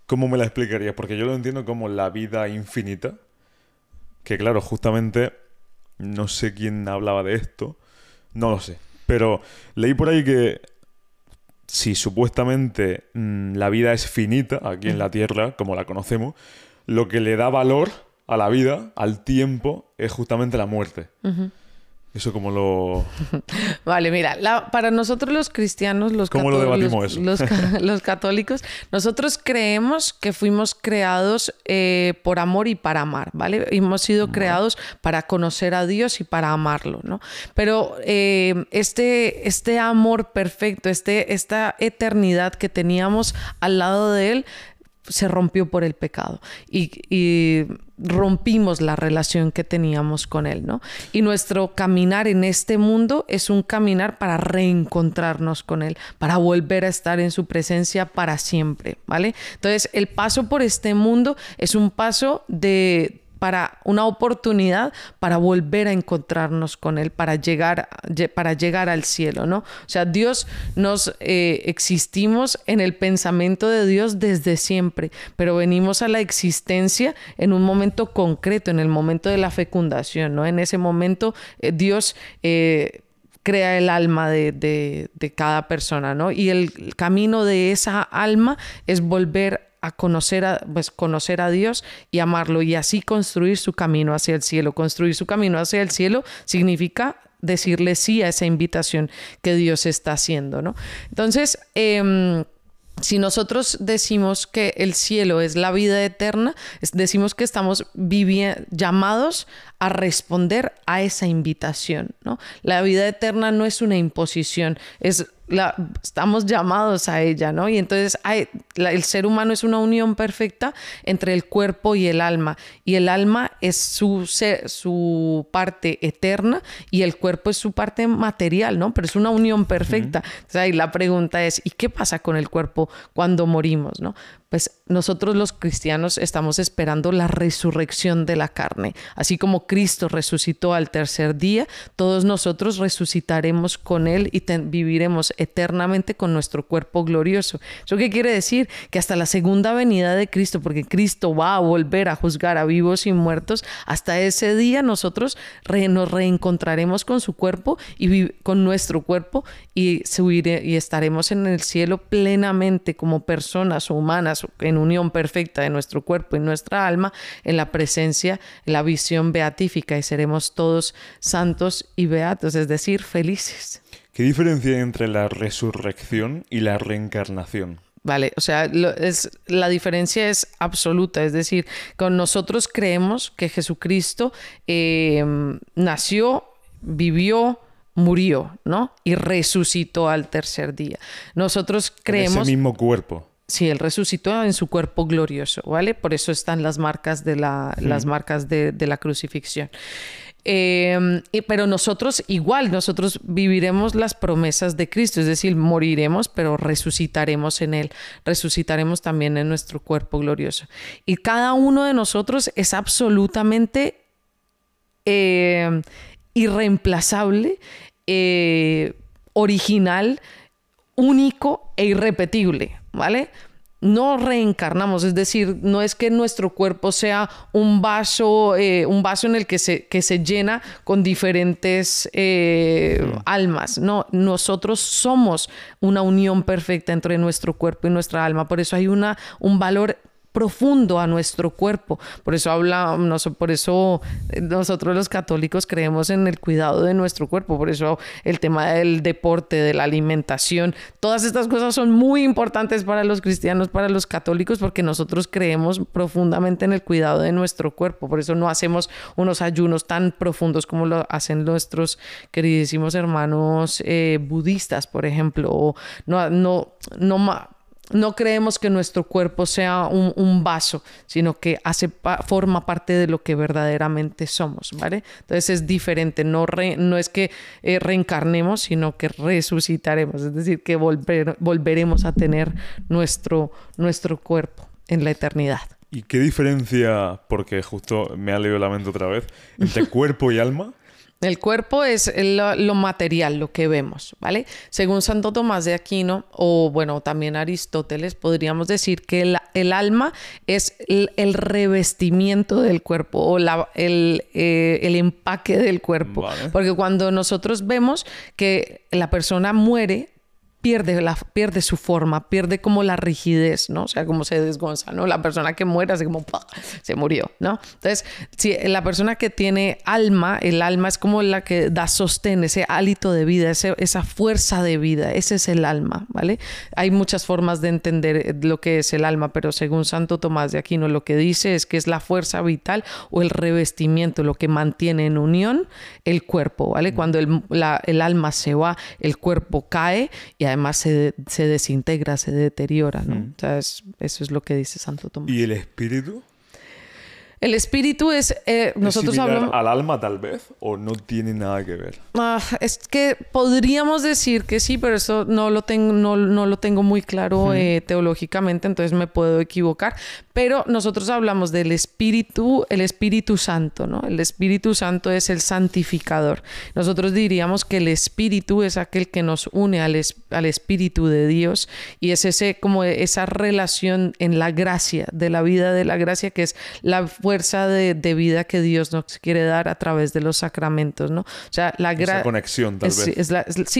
¿cómo me la explicarías? Porque yo lo entiendo como la vida infinita. Que claro, justamente no sé quién hablaba de esto, no lo sé. Pero leí por ahí que si supuestamente mm, la vida es finita aquí en la Tierra, como la conocemos, lo que le da valor a la vida, al tiempo, es justamente la muerte. Eso como lo... vale, mira, para nosotros los cristianos, los, ¿Cómo lo debatimos eso? Los, católicos, nosotros creemos que fuimos creados eh, por amor y para amar, ¿vale? Hemos sido creados para conocer a Dios y para amarlo, ¿no? Pero eh, este, este amor perfecto, este, esta eternidad que teníamos al lado de Él, se rompió por el pecado y, rompimos la relación que teníamos con Él, ¿no? Y nuestro caminar en este mundo es un caminar para reencontrarnos con Él, para volver a estar en su presencia para siempre, ¿vale? Entonces, el paso por este mundo es un paso de para una oportunidad para volver a encontrarnos con Él, para llegar, para llegar al cielo, ¿no? O sea, Dios nos eh, existimos en el pensamiento de Dios desde siempre, pero venimos a la existencia en un momento concreto, en el momento de la fecundación, ¿no? En ese momento eh, Dios... Eh, crea el alma de, de, cada persona, ¿no? Y el camino de esa alma es volver a conocer a, pues, conocer a Dios y amarlo y así construir su camino hacia el cielo. Construir su camino hacia el cielo significa decirle sí a esa invitación que Dios está haciendo, ¿no? Entonces, em, si nosotros decimos que el cielo es la vida eterna, decimos que estamos llamados a responder a esa invitación, ¿no? La vida eterna no es una imposición, es estamos llamados a ella, ¿no? Y entonces el ser humano es una unión perfecta entre el cuerpo y el alma. Y el alma es su, su parte eterna y el cuerpo es su parte material, ¿no? Pero es una unión perfecta. ahí la pregunta es, ¿y qué pasa con el cuerpo cuando morimos, ¿no? Pues nosotros los cristianos estamos esperando la resurrección de la carne. Así como Cristo resucitó al tercer día, todos nosotros resucitaremos con Él y viviremos eternamente con nuestro cuerpo glorioso. ¿Eso qué quiere decir? Que hasta la segunda venida de Cristo, porque Cristo va a volver a juzgar a vivos y muertos, hasta ese día nosotros nos reencontraremos con su cuerpo y con nuestro cuerpo y, y estaremos en el cielo plenamente como personas humanas en unión perfecta de nuestro cuerpo y nuestra alma, en la presencia, en la visión beatífica y seremos todos santos y beatos, es decir, felices. ¿Qué diferencia hay entre la resurrección y la reencarnación? Vale, o sea, es, la diferencia es absoluta, es decir, con nosotros creemos que Jesucristo em, nació, vivió, murió, ¿no? Y resucitó al tercer día. Nosotros creemos... ese mismo cuerpo. Sí, él resucitó en su cuerpo glorioso, ¿vale? Por eso están las marcas de la, las marcas de, la crucifixión. Em, pero nosotros igual, nosotros viviremos las promesas de Cristo, es decir, moriremos, pero resucitaremos en Él, resucitaremos también en nuestro cuerpo glorioso. Y cada uno de nosotros es absolutamente em, irreemplazable, eh, original, único e irrepetible, ¿vale? no reencarnamos, es decir, no es que nuestro cuerpo sea un vaso, eh, un vaso en el que se, que se llena con diferentes eh, almas. No, nosotros somos una unión perfecta entre nuestro cuerpo y nuestra alma. Por eso hay una, un valor profundo a nuestro cuerpo. Por eso habla, por eso eh, nosotros los católicos creemos en el cuidado de nuestro cuerpo, por eso el tema del deporte, de la alimentación, todas estas cosas son muy importantes para los cristianos, para los católicos, porque nosotros creemos profundamente en el cuidado de nuestro cuerpo. Por eso no hacemos unos ayunos tan profundos como lo hacen nuestros queridísimos hermanos eh, budistas, por ejemplo, o no, no, no no creemos que nuestro cuerpo sea un, vaso, sino que hace forma parte de lo que verdaderamente somos, ¿vale? Entonces es diferente, no, no es que eh, reencarnemos, sino que resucitaremos, es decir, que volveremos a tener nuestro, nuestro cuerpo en la eternidad. ¿Y qué diferencia, porque justo me ha leído la mente otra vez, entre cuerpo y alma? El cuerpo es lo, material, lo que vemos, ¿vale? Según Santo Tomás de Aquino, o bueno, también Aristóteles, podríamos decir que el, alma es el, revestimiento del cuerpo o el, eh, el, empaque del cuerpo. Porque cuando nosotros vemos que la persona muere, pierde, la, pierde su forma, pierde como la rigidez, ¿no? O sea, como se desgonza, ¿no? La persona que muere así como se murió, ¿no? Entonces, si la persona que tiene alma, el alma es como la que da sostén, ese hálito de vida, esa fuerza de vida, ese es el alma, ¿vale? Hay muchas formas de entender lo que es el alma, pero según Santo Tomás de Aquino, lo que dice es que es la fuerza vital o el revestimiento, lo que mantiene en unión el cuerpo, ¿vale? Cuando el, el alma se va, el cuerpo cae y además además se, se desintegra, se deteriora, ¿no? Mm. O sea, eso es lo que dice Santo Tomás. ¿Y el espíritu? El espíritu es. Eh, nosotros hablamos. ¿Al alma, tal vez? ¿O no tiene nada que ver? Ah, es que podríamos decir que sí, pero eso no lo tengo, no, lo tengo muy claro eh, teológicamente, entonces me puedo equivocar. Pero nosotros hablamos del espíritu, el Espíritu Santo, ¿no? El Espíritu Santo es el santificador. Nosotros diríamos que el espíritu es aquel que nos une al, al espíritu de Dios y es ese, como esa relación en la gracia, de la vida de la gracia, que es la fuerza de, vida que Dios nos quiere dar a través de los sacramentos, ¿no? O sea, la gracia... conexión, tal vez. sí,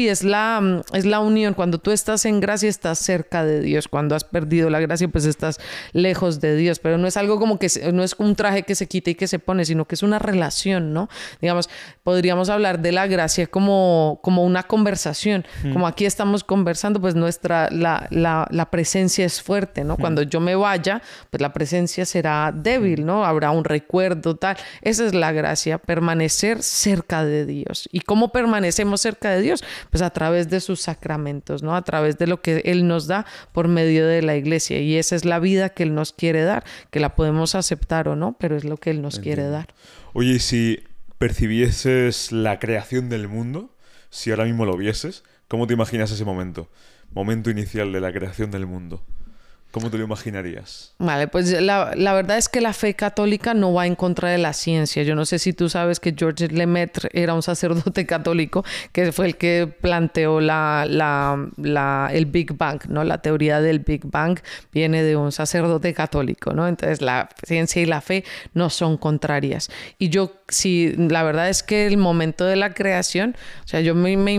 es la, es la unión. Cuando tú estás en gracia, estás cerca de Dios. Cuando has perdido la gracia, pues estás lejos de Dios. Pero no es algo como que... no es un traje que se quita y que se pone, sino que es una relación, ¿no? Digamos, podríamos hablar de la gracia como, como una conversación. Como aquí estamos conversando, pues nuestra... La, la, presencia es fuerte, ¿no? Cuando yo me vaya, pues la presencia será débil, ¿no? habrá un recuerdo, tal. Esa es la gracia, permanecer cerca de Dios. ¿Y cómo permanecemos cerca de Dios? Pues a través de sus sacramentos, ¿no? A través de lo que Él nos da por medio de la iglesia. Y esa es la vida que Él nos quiere dar, que la podemos aceptar o no, pero es lo que Él nos quiere dar. Oye, y si percibieses la creación del mundo, si ahora mismo lo vieses, ¿cómo te imaginas ese momento? Momento inicial de la creación del mundo. ¿Cómo te lo imaginarías? Vale, pues la, verdad es que la fe católica no va en contra de la ciencia. Yo no sé si tú sabes que Georges Lemaitre era un sacerdote católico que fue el que planteó la, la, el Big Bang, ¿no? La teoría del Big Bang viene de un sacerdote católico, ¿no? Entonces la ciencia y la fe no son contrarias. Y yo, sí, la verdad es que el momento de la creación, o sea, yo me, me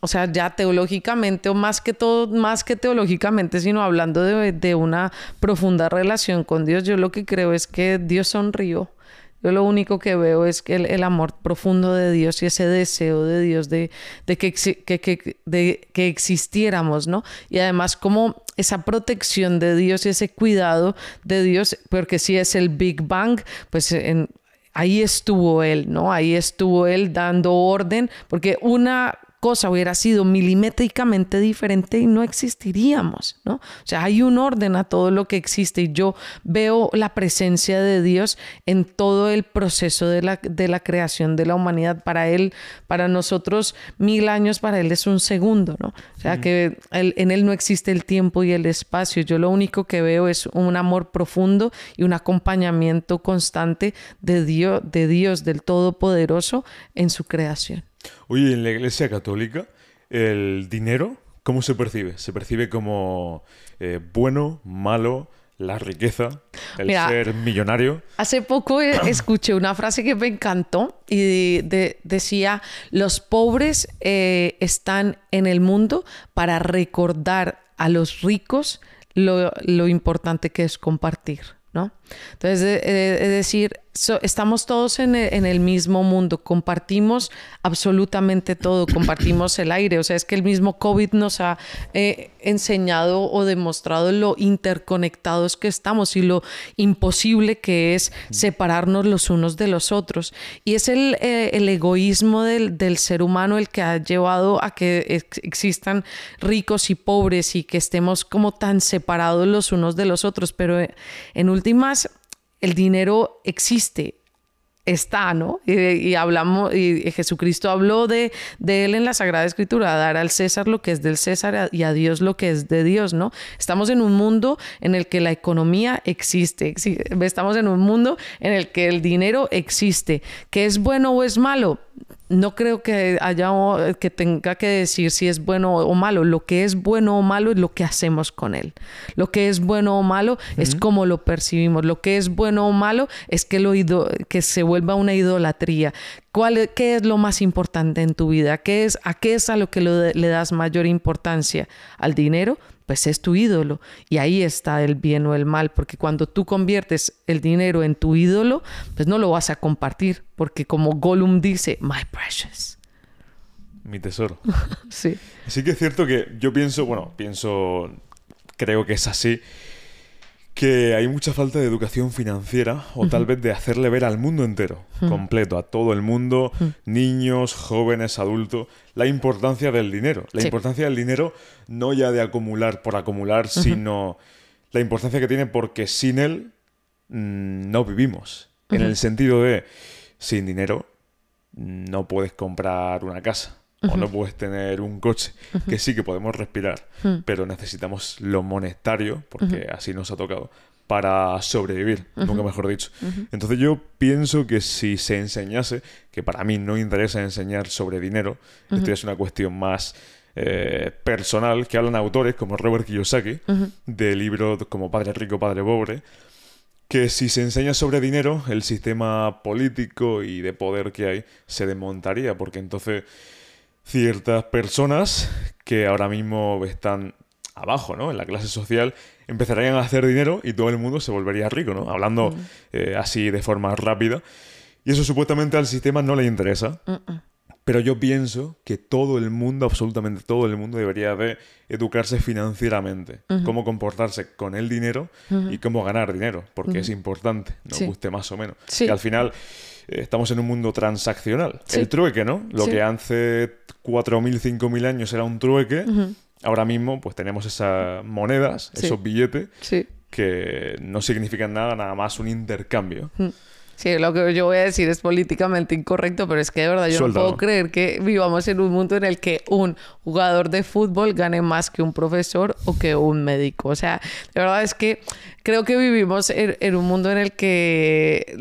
o sea, ya teológicamente, o más que todo, más que teológicamente, sino hablando de, una profunda relación con Dios, yo lo que creo es que Dios sonrió. Yo lo único que veo es que el, amor profundo de Dios y ese deseo de Dios de, de que, que, de, que existiéramos, ¿no? Y además como esa protección de Dios y ese cuidado de Dios, porque si es el Big Bang, pues ahí estuvo él, ¿no? Ahí estuvo él dando orden, porque una cosa hubiera sido milimétricamente diferente y no existiríamos, ¿no? O sea, hay un orden a todo lo que existe y yo veo la presencia de Dios en todo el proceso de la, de la creación de la humanidad. Para Él, para nosotros, mil años para Él es un segundo, ¿no? O sea, que en Él no existe el tiempo y el espacio. Yo lo único que veo es un amor profundo y un acompañamiento constante de Dios, de Dios del Todopoderoso en su creación. Oye, en la Iglesia Católica, el dinero, ¿cómo se percibe? ¿Se percibe como eh, bueno, malo? La riqueza, el ser millonario. Hace poco e, escuché una frase que me encantó y decía, los pobres eh, están en el mundo para recordar a los ricos lo, lo importante que es compartir. ¿no? Entonces, es decir, estamos todos en el, mismo mundo, compartimos absolutamente todo, compartimos el aire, o sea, es que el mismo COVID nos ha eh, enseñado o demostrado lo interconectados que estamos y lo imposible que es separarnos los unos de los otros. Y es el, eh, egoísmo del, del, ser humano el que ha llevado a que existan ricos y pobres y que estemos como tan separados los unos de los otros, pero eh, en últimas el dinero existe, está, ¿no? Y, hablamos, y Jesucristo habló de, él en la Sagrada Escritura, dar al César lo que es del César y a Dios lo que es de Dios, ¿no? Estamos en un mundo en el que la economía existe, estamos en un mundo en el que el dinero existe. ¿Qué es bueno o es malo? No creo que haya que tenga que decir si es bueno o malo. Lo que es bueno o malo es lo que hacemos con él. Lo que es bueno o malo es cómo lo percibimos. Lo que es bueno o malo es que lo que se vuelva una idolatría. ¿Cuál, ¿Qué es lo más importante en tu vida? ¿Qué es, ¿A qué es a lo que le das mayor importancia? ¿Al dinero? Pues es tu ídolo. Y ahí está el bien o el mal, porque cuando tú conviertes el dinero en tu ídolo, pues no lo vas a compartir, porque como Gollum dice, my precious. Mi tesoro. sí. Sí que es cierto que yo pienso, bueno, pienso, creo que es así, que hay mucha falta de educación financiera o tal vez de hacerle ver al mundo entero, completo, a todo el mundo, niños, jóvenes, adultos, la importancia del dinero. La importancia del dinero no ya de acumular por acumular, sino la importancia que tiene porque sin él mm, no vivimos. En el sentido de, sin dinero no puedes comprar una casa o no puedes tener un coche, que sí que podemos respirar, pero necesitamos lo monetario, porque así nos ha tocado, para sobrevivir, nunca mejor dicho. Entonces yo pienso que si se enseñase, que para mí no interesa enseñar sobre dinero, esto es una cuestión más eh, personal, que hablan autores como Robert Kiyosaki, de libros como Padre Rico, Padre Pobre, que si se enseña sobre dinero, el sistema político y de poder que hay se desmontaría, porque entonces ciertas personas que ahora mismo están abajo, ¿no? En la clase social, empezarían a hacer dinero y todo el mundo se volvería rico, ¿no? Hablando mm. eh, así de forma rápida. Y eso supuestamente al sistema no le interesa. Pero yo pienso que todo el mundo, absolutamente todo el mundo, debería de educarse financieramente. Cómo comportarse con el dinero y cómo ganar dinero, porque es importante, nos guste más o menos. Y al final estamos en un mundo transaccional. El trueque, ¿no? Lo que hace 4.000, 5.000 años era un trueque, ahora mismo pues tenemos esas monedas, esos billetes, que no significan nada, nada más un intercambio. Sí, lo que yo voy a decir es políticamente incorrecto, pero es que de verdad yo no puedo creer que vivamos en un mundo en el que un jugador de fútbol gane más que un profesor o que un médico. O sea, de verdad es que creo que vivimos en, un mundo en el que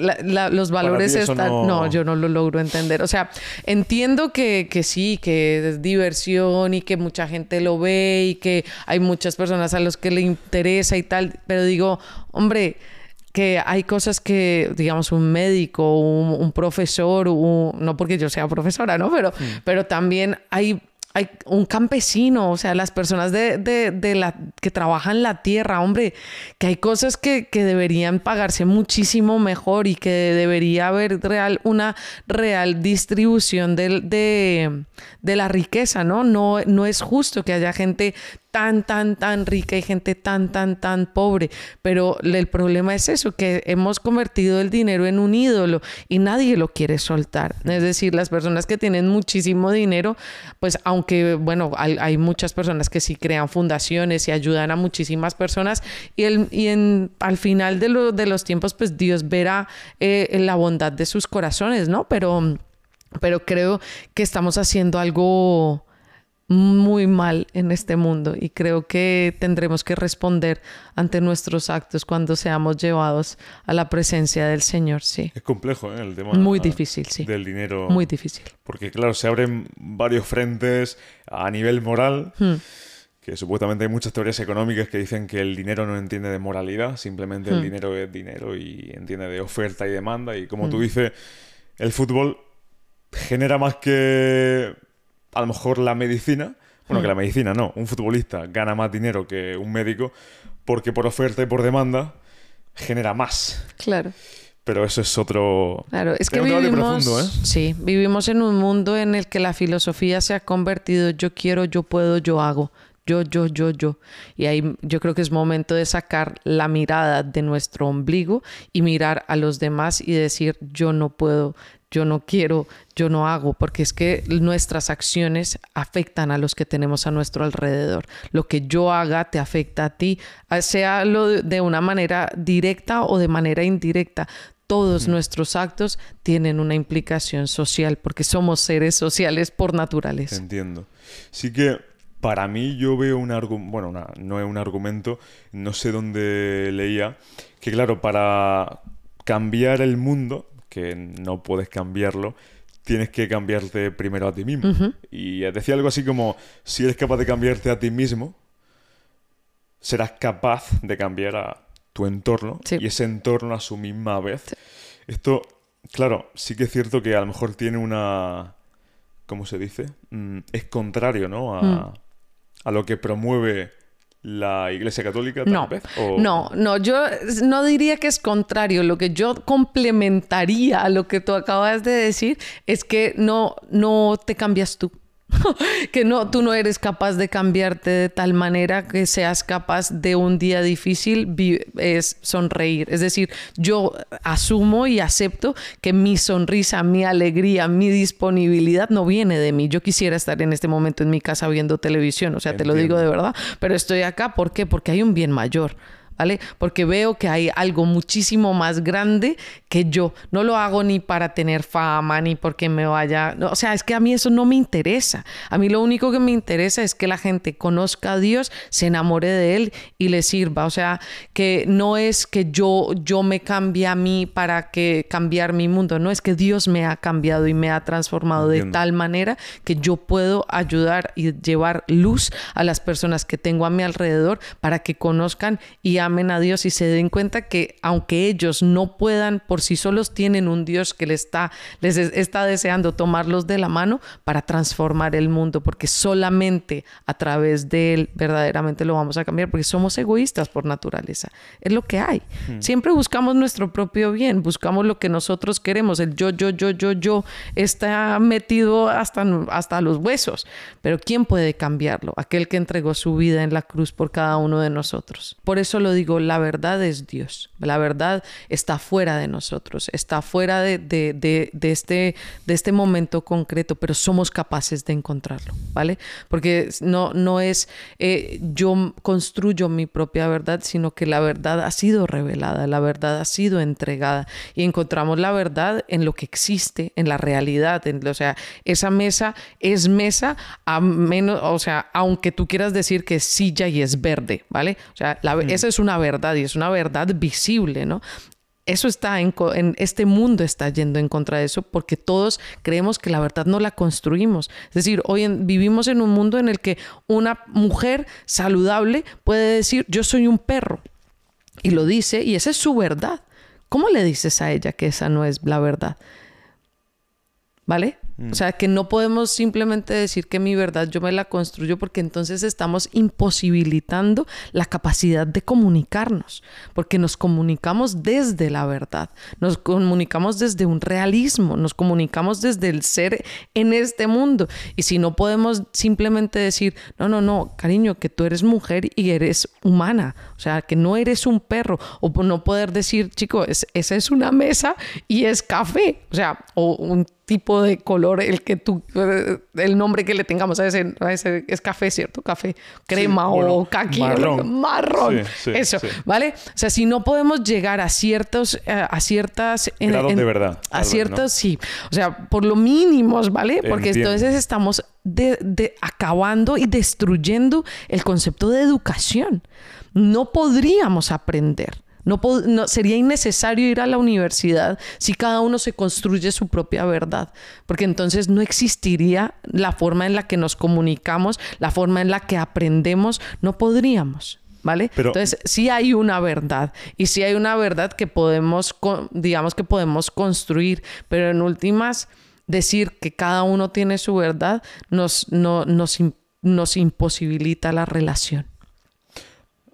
los valores están... No... yo no lo logro entender. O sea, entiendo que, que sí, que es diversión y que mucha gente lo ve y que hay muchas personas a los que le interesa y tal, pero digo, hombre que hay cosas que, digamos, un médico, un, profesor, no porque yo sea profesora, ¿no? Pero, mm. pero también hay hay un campesino, o sea, las personas de, de, la, que trabajan la tierra, hombre, que hay cosas que, que, deberían pagarse muchísimo mejor y que debería haber real, una real distribución de, de, la riqueza, ¿no? ¿no? No es justo que haya gente tan, tan, tan rica y gente tan, tan, tan pobre. Pero el problema es eso, que hemos convertido el dinero en un ídolo y nadie lo quiere soltar. Es decir, las personas que tienen muchísimo dinero, pues aunque, bueno, hay, muchas personas que sí crean fundaciones y ayudan a muchísimas personas y, el, y en, al final de, de los tiempos, pues Dios verá eh, la bondad de sus corazones, ¿no? Pero, pero creo que estamos haciendo algo muy mal en este mundo y creo que tendremos que responder ante nuestros actos cuando seamos llevados a la presencia del Señor, sí. Es complejo ¿eh? el tema muy difícil, sí. del dinero. Muy difícil. Porque claro, se abren varios frentes a nivel moral. Hmm. Que supuestamente hay muchas teorías económicas que dicen que el dinero no entiende de moralidad, simplemente el hmm. dinero es dinero y entiende de oferta y demanda. Y como tú hmm. dices, el fútbol genera más que a lo mejor la medicina, bueno, que la hmm. medicina no, un futbolista gana más dinero que un médico porque por oferta y por demanda genera más. Claro. Pero eso es otro. Claro, es que vivimos. ¿eh? Sí, vivimos en un mundo en el que la filosofía se ha convertido yo quiero, yo puedo, yo hago. Yo, yo, yo, yo. Y ahí yo creo que es momento de sacar la mirada de nuestro ombligo y mirar a los demás y decir yo no puedo, yo no quiero, yo no hago, porque es que nuestras acciones afectan a los que tenemos a nuestro alrededor. Lo que yo haga te afecta a ti, sea lo de una manera directa o de manera indirecta. Todos nuestros actos tienen una implicación social porque somos seres sociales por naturaleza. Entiendo. Sí que para mí yo veo un argumento, bueno, no es un argumento, no sé dónde leía, que claro, para cambiar el mundo que no puedes cambiarlo, tienes que cambiarte primero a ti mismo. Y decía algo así como, si eres capaz de cambiarte a ti mismo, serás capaz de cambiar a tu entorno y ese entorno a su misma vez. Esto, claro, sí que es cierto que a lo mejor tiene una... ¿Cómo se dice? Mm, es contrario, ¿no? A, mm. A lo que promueve la Iglesia Católica no, No, no, yo no diría que es contrario. Lo que yo complementaría a lo que tú acabas de decir es que no, no te cambias tú. que no, tú no eres capaz de cambiarte de tal manera que seas capaz de un día difícil es sonreír. Es decir, yo asumo y acepto que mi sonrisa, mi alegría, mi disponibilidad no viene de mí. Yo quisiera estar en este momento en mi casa viendo televisión, o sea, te lo digo de verdad, pero estoy acá, ¿por qué? Porque hay un bien mayor. ¿Vale? Porque veo que hay algo muchísimo más grande que yo. No lo hago ni para tener fama, ni porque me vaya... o sea, es que a mí eso no me interesa. A mí lo único que me interesa es que la gente conozca a Dios, se enamore de Él y le sirva. O sea, que no es que yo, yo me cambie a mí para que cambiar mi mundo. No, es que Dios me ha cambiado y me ha transformado de tal manera que yo puedo ayudar y llevar luz a las personas que tengo a mi alrededor para que conozcan y amen a Dios y se den cuenta que aunque ellos no puedan por sí solos, tienen un Dios que les está, les está deseando tomarlos de la mano para transformar el mundo, porque solamente a través de Él verdaderamente lo vamos a cambiar, porque somos egoístas por naturaleza. Es lo que hay. Hmm. Siempre buscamos nuestro propio bien, buscamos lo que nosotros queremos. El yo, yo, yo, yo, yo está metido hasta, hasta los huesos. Pero ¿quién puede cambiarlo? Aquel que entregó su vida en la cruz por cada uno de nosotros. Por eso lo digo, la verdad es Dios. La verdad está fuera de nosotros, está fuera de, de, de, este, de este momento concreto, pero somos capaces de encontrarlo, ¿vale? Porque no, no es eh, yo construyo mi propia verdad, sino que la verdad ha sido revelada, la verdad ha sido entregada y encontramos la verdad en lo que existe, en la realidad. En, o sea, esa mesa es mesa a menos, o sea, aunque tú quieras decir que es silla y es verde, ¿vale? O sea, la, mm. esa es una verdad y es una verdad visible, ¿no? Eso está en, este mundo está yendo en contra de eso porque todos creemos que la verdad no la construimos. Es decir, hoy vivimos en un mundo en el que una mujer saludable puede decir yo soy un perro y lo dice y esa es su verdad. ¿Cómo le dices a ella que esa no es la verdad? ¿Vale? Mm. O sea, que no podemos simplemente decir que mi verdad yo me la construyo porque entonces estamos imposibilitando la capacidad de comunicarnos, porque nos comunicamos desde la verdad, nos comunicamos desde un realismo, nos comunicamos desde el ser en este mundo. Y si no podemos simplemente decir, no, no, no, cariño, que tú eres mujer y eres humana, o sea, que no eres un perro, o no poder decir, chico, esa es una mesa y es café, o sea, o un tipo de color el que tú eh, el nombre que le tengamos a ese, ese es café cierto café crema o caqui marrón, marrón. eso vale o sea si no podemos llegar a ciertos eh, a ciertas grados de verdad a ciertos sí. O sea por lo mínimos vale porque entonces estamos de, acabando y destruyendo el concepto de educación. No podríamos aprender no, sería innecesario ir a la universidad si cada uno se construye su propia verdad, porque entonces no existiría la forma en la que nos comunicamos, la forma en la que aprendemos, no podríamos. ¿Vale? Entonces, sí hay una verdad y sí hay una verdad que podemos, digamos que podemos construir, pero en últimas, decir que cada uno tiene su verdad nos, no, nos, nos imposibilita la relación.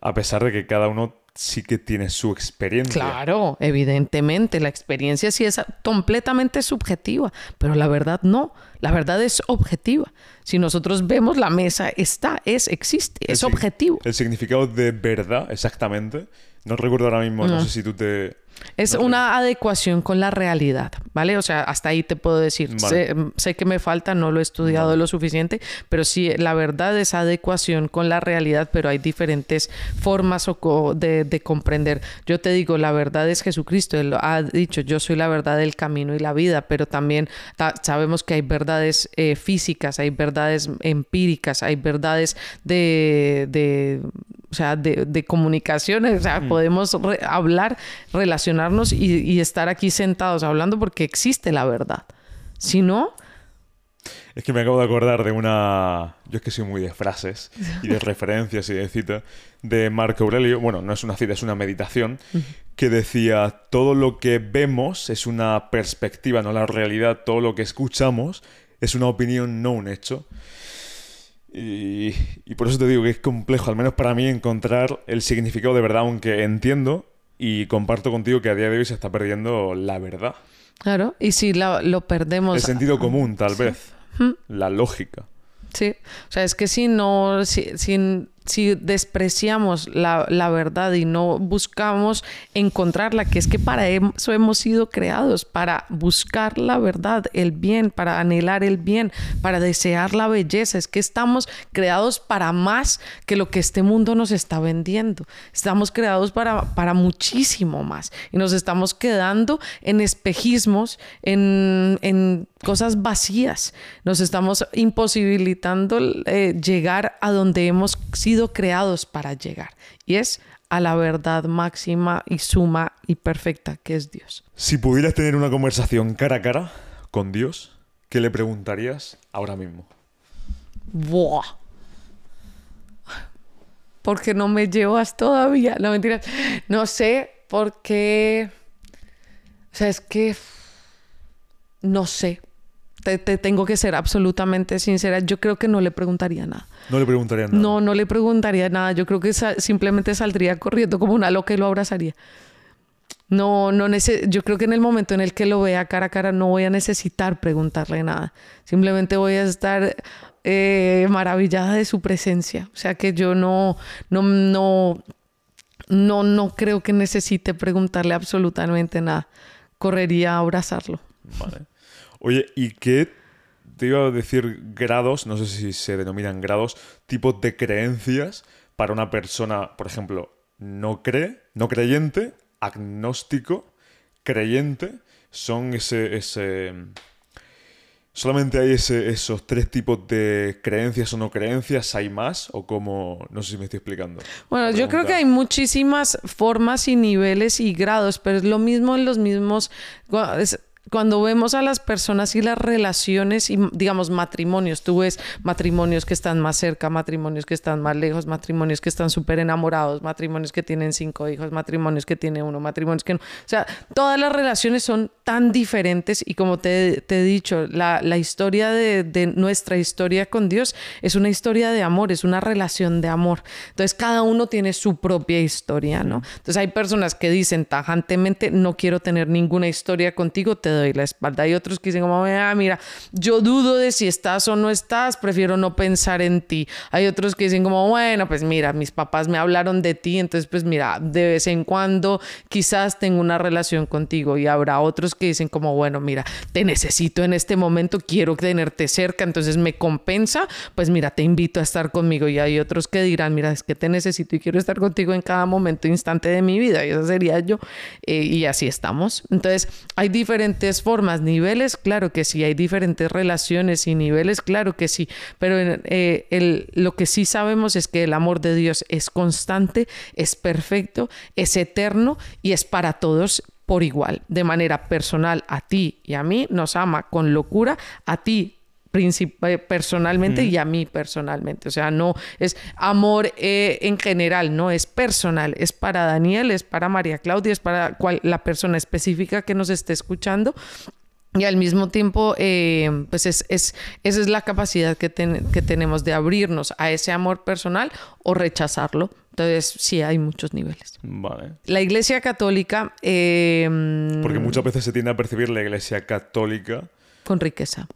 A pesar de que cada uno sí que tiene su experiencia. Claro, evidentemente, la experiencia sí es completamente subjetiva, pero la verdad no, la verdad es objetiva. Si nosotros vemos la mesa, está, es, existe, es objetivo. El significado de verdad, exactamente, no recuerdo ahora mismo, no, sé si tú te... Es una adecuación con la realidad, ¿vale? O sea, hasta ahí te puedo decir. Sé, que me falta, no lo he estudiado lo suficiente, pero sí, la verdad es adecuación con la realidad, pero hay diferentes formas de, de, comprender. Yo te digo, la verdad es Jesucristo. Él ha dicho, yo soy la verdad del camino y la vida, pero también sabemos que hay verdades eh, físicas, hay verdades empíricas, hay verdades de, de o sea, de, de comunicaciones, o sea, mm. podemos hablar, relacionarnos y, estar aquí sentados hablando porque existe la verdad. Si no... Es que me acabo de acordar de una... Yo es que soy muy de frases y de referencias y de citas de Marco Aurelio. Bueno, no es una cita, es una meditación que decía, todo lo que vemos es una perspectiva, no la realidad. Todo lo que escuchamos es una opinión, no un hecho. Y, por eso te digo que es complejo, al menos para mí, encontrar el significado de verdad, aunque entiendo y comparto contigo que a día de hoy se está perdiendo la verdad. Claro, y si lo perdemos... El sentido común, tal vez. La lógica. Sí, o sea, es que si no, si, sin si despreciamos la, verdad y no buscamos encontrarla, que es que para eso hemos sido creados, para buscar la verdad, el bien, para anhelar el bien, para desear la belleza, es que estamos creados para más que lo que este mundo nos está vendiendo. Estamos creados para, para muchísimo más y nos estamos quedando en espejismos, en, en cosas vacías. Nos estamos imposibilitando eh, llegar a donde hemos sido creados para llegar. Y es a la verdad máxima y suma y perfecta que es Dios. Si pudieras tener una conversación cara a cara con Dios, ¿qué le preguntarías ahora mismo? Buah. Porque no me llevas todavía. No mentiras. No sé por qué. O sea, es que. No sé te, tengo que ser absolutamente sincera, yo creo que no le preguntaría nada. No le preguntaría nada. No, no le preguntaría nada. Yo creo que simplemente saldría corriendo como una loca y lo abrazaría. No, no yo creo que en el momento en el que lo vea cara a cara no voy a necesitar preguntarle nada. Simplemente voy a estar eh, maravillada de su presencia. O sea que yo no, no, no, no, no creo que necesite preguntarle absolutamente nada. Correría a abrazarlo. Vale. Oye, ¿y qué te iba a decir grados, no sé si se denominan grados, tipos de creencias para una persona, por ejemplo, no cree, no creyente, agnóstico, creyente, son ese, ese ¿Solamente hay ese, esos tres tipos de creencias o no creencias? ¿Hay más? ¿O cómo? No sé si me estoy explicando. Bueno, yo creo que hay muchísimas formas y niveles y grados, pero es lo mismo en los mismos cuando vemos a las personas y las relaciones y digamos matrimonios, tú ves matrimonios que están más cerca, matrimonios que están más lejos, matrimonios que están súper enamorados, matrimonios que tienen cinco hijos, matrimonios que tiene uno, matrimonios que no. O sea, todas las relaciones son tan diferentes y como te, he dicho, la, historia de, de, nuestra historia con Dios es una historia de amor, es una relación de amor. Entonces cada uno tiene su propia historia, ¿no? Entonces hay personas que dicen tajantemente, no quiero tener ninguna historia contigo, te doy la espalda. Hay otros que dicen como, ah, mira, yo dudo de si estás o no estás, prefiero no pensar en ti. Hay otros que dicen como, bueno, pues mira, mis papás me hablaron de ti, entonces pues mira, de vez en cuando quizás tengo una relación contigo y habrá otros que dicen como, bueno, mira, te necesito en este momento, quiero tenerte cerca, entonces me compensa, pues mira, te invito a estar conmigo y hay otros que dirán, mira, es que te necesito y quiero estar contigo en cada momento, instante de mi vida y eso sería yo eh, y así estamos. Entonces, hay diferentes formas, niveles, claro que sí, hay diferentes relaciones y niveles, claro que sí, pero eh, lo que sí sabemos es que el amor de Dios es constante, es perfecto, es eterno y es para todos por igual, de manera personal a ti y a mí, nos ama con locura, a ti eh, personalmente y a mí personalmente. O sea, no es amor eh, en general, no es personal, es para Daniel, es para María Claudia, es para cual, la persona específica que nos esté escuchando. Y al mismo tiempo, eh, pues es, es, esa es la capacidad que, que tenemos de abrirnos a ese amor personal o rechazarlo. Entonces, sí, hay muchos niveles. Vale. La Iglesia Católica... Porque muchas veces se tiende a percibir la Iglesia Católica... Con riqueza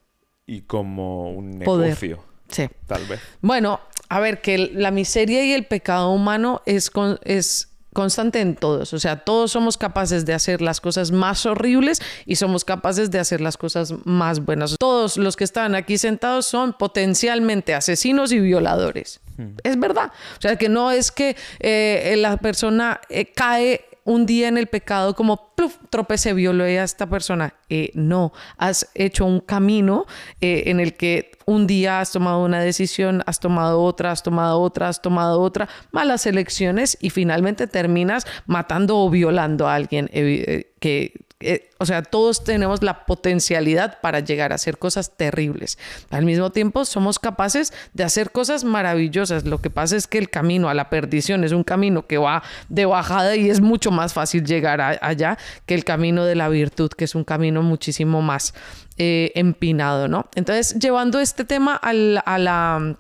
y como un negocio. Sí. Tal vez. Bueno, a ver, que la miseria y el pecado humano es, es constante en todos. O sea, todos somos capaces de hacer las cosas más horribles y somos capaces de hacer las cosas más buenas. Todos los que están aquí sentados son potencialmente asesinos y violadores. Hmm. Es verdad. O sea, que no es que eh, la persona eh, cae un día en el pecado como pluf, tropecé, violé a esta persona. Eh, no, has hecho un camino eh, en el que un día has tomado una decisión, has tomado otra, has tomado otra, has tomado otra, malas elecciones y finalmente terminas matando o violando a alguien eh, que eh, o sea, todos tenemos la potencialidad para llegar a hacer cosas terribles. Al mismo tiempo, somos capaces de hacer cosas maravillosas. Lo que pasa es que el camino a la perdición es un camino que va de bajada y es mucho más fácil llegar allá que el camino de la virtud, que es un camino muchísimo más eh, empinado, ¿no? Entonces, llevando este tema a la,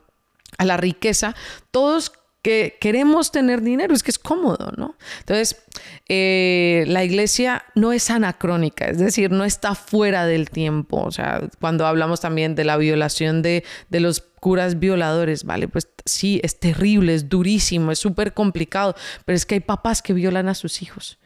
a la riqueza, todos que queremos tener dinero, es que es cómodo, ¿no? Entonces, eh, la iglesia no es anacrónica, es decir, no está fuera del tiempo. O sea, cuando hablamos también de la violación de, de los curas violadores, ¿vale? Pues sí, es terrible, es durísimo, es súper complicado, pero es que hay papás que violan a sus hijos.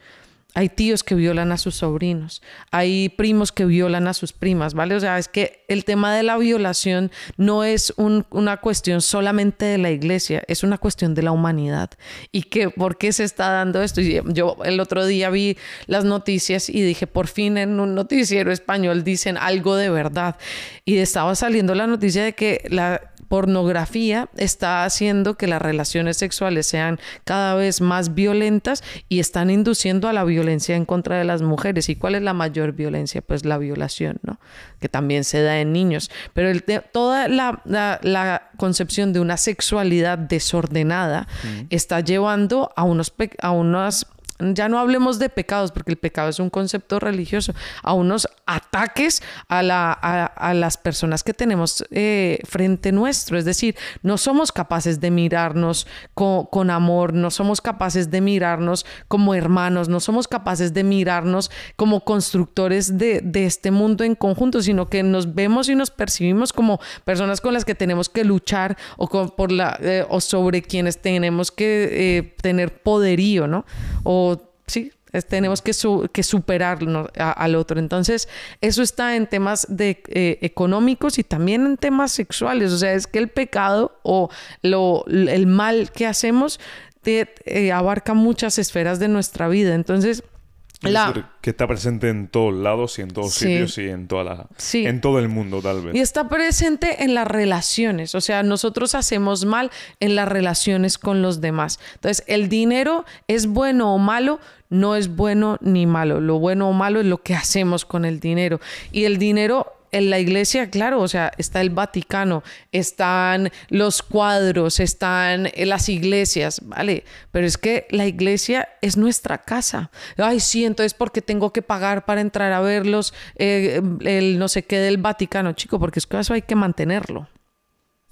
Hay tíos que violan a sus sobrinos, hay primos que violan a sus primas, ¿vale? O sea, es que el tema de la violación no es una cuestión solamente de la iglesia, es una cuestión de la humanidad. ¿Y que, por qué se está dando esto? Yo el otro día vi las noticias y dije, por fin en un noticiero español dicen algo de verdad. Y estaba saliendo la noticia de que la pornografía está haciendo que las relaciones sexuales sean cada vez más violentas y están induciendo a la violencia en contra de las mujeres. ¿Y cuál es la mayor violencia? Pues la violación, ¿no? Que también se da en niños. Pero el toda la, la, concepción de una sexualidad desordenada está llevando a unos, a unas ya no hablemos de pecados, porque el pecado es un concepto religioso, a unos ataques a, la, a, las personas que tenemos eh, frente nuestro. Es decir, no somos capaces de mirarnos con, amor, no somos capaces de mirarnos como hermanos, no somos capaces de mirarnos como constructores de, este mundo en conjunto, sino que nos vemos y nos percibimos como personas con las que tenemos que luchar o, por la, eh, o sobre quienes tenemos que eh, tener poderío, ¿no? O sí, tenemos que, que superarlo al otro. Entonces, eso está en temas de, eh, económicos y también en temas sexuales. O sea, es que el pecado o lo, el mal que hacemos eh, abarca muchas esferas de nuestra vida. Entonces, que está presente en todos lados y en todos sitios y en toda la en todo el mundo tal vez. Y está presente en las relaciones, o sea, nosotros hacemos mal en las relaciones con los demás. Entonces, el dinero es bueno o malo, no es bueno ni malo. Lo bueno o malo es lo que hacemos con el dinero. Y el dinero en la iglesia, claro, o sea, está el Vaticano, están los cuadros, están las iglesias, ¿vale? Pero es que la iglesia es nuestra casa. Ay, sí, entonces, ¿por qué tengo que pagar para entrar a verlos eh, el no sé qué del Vaticano, chico? Porque es que eso hay que mantenerlo.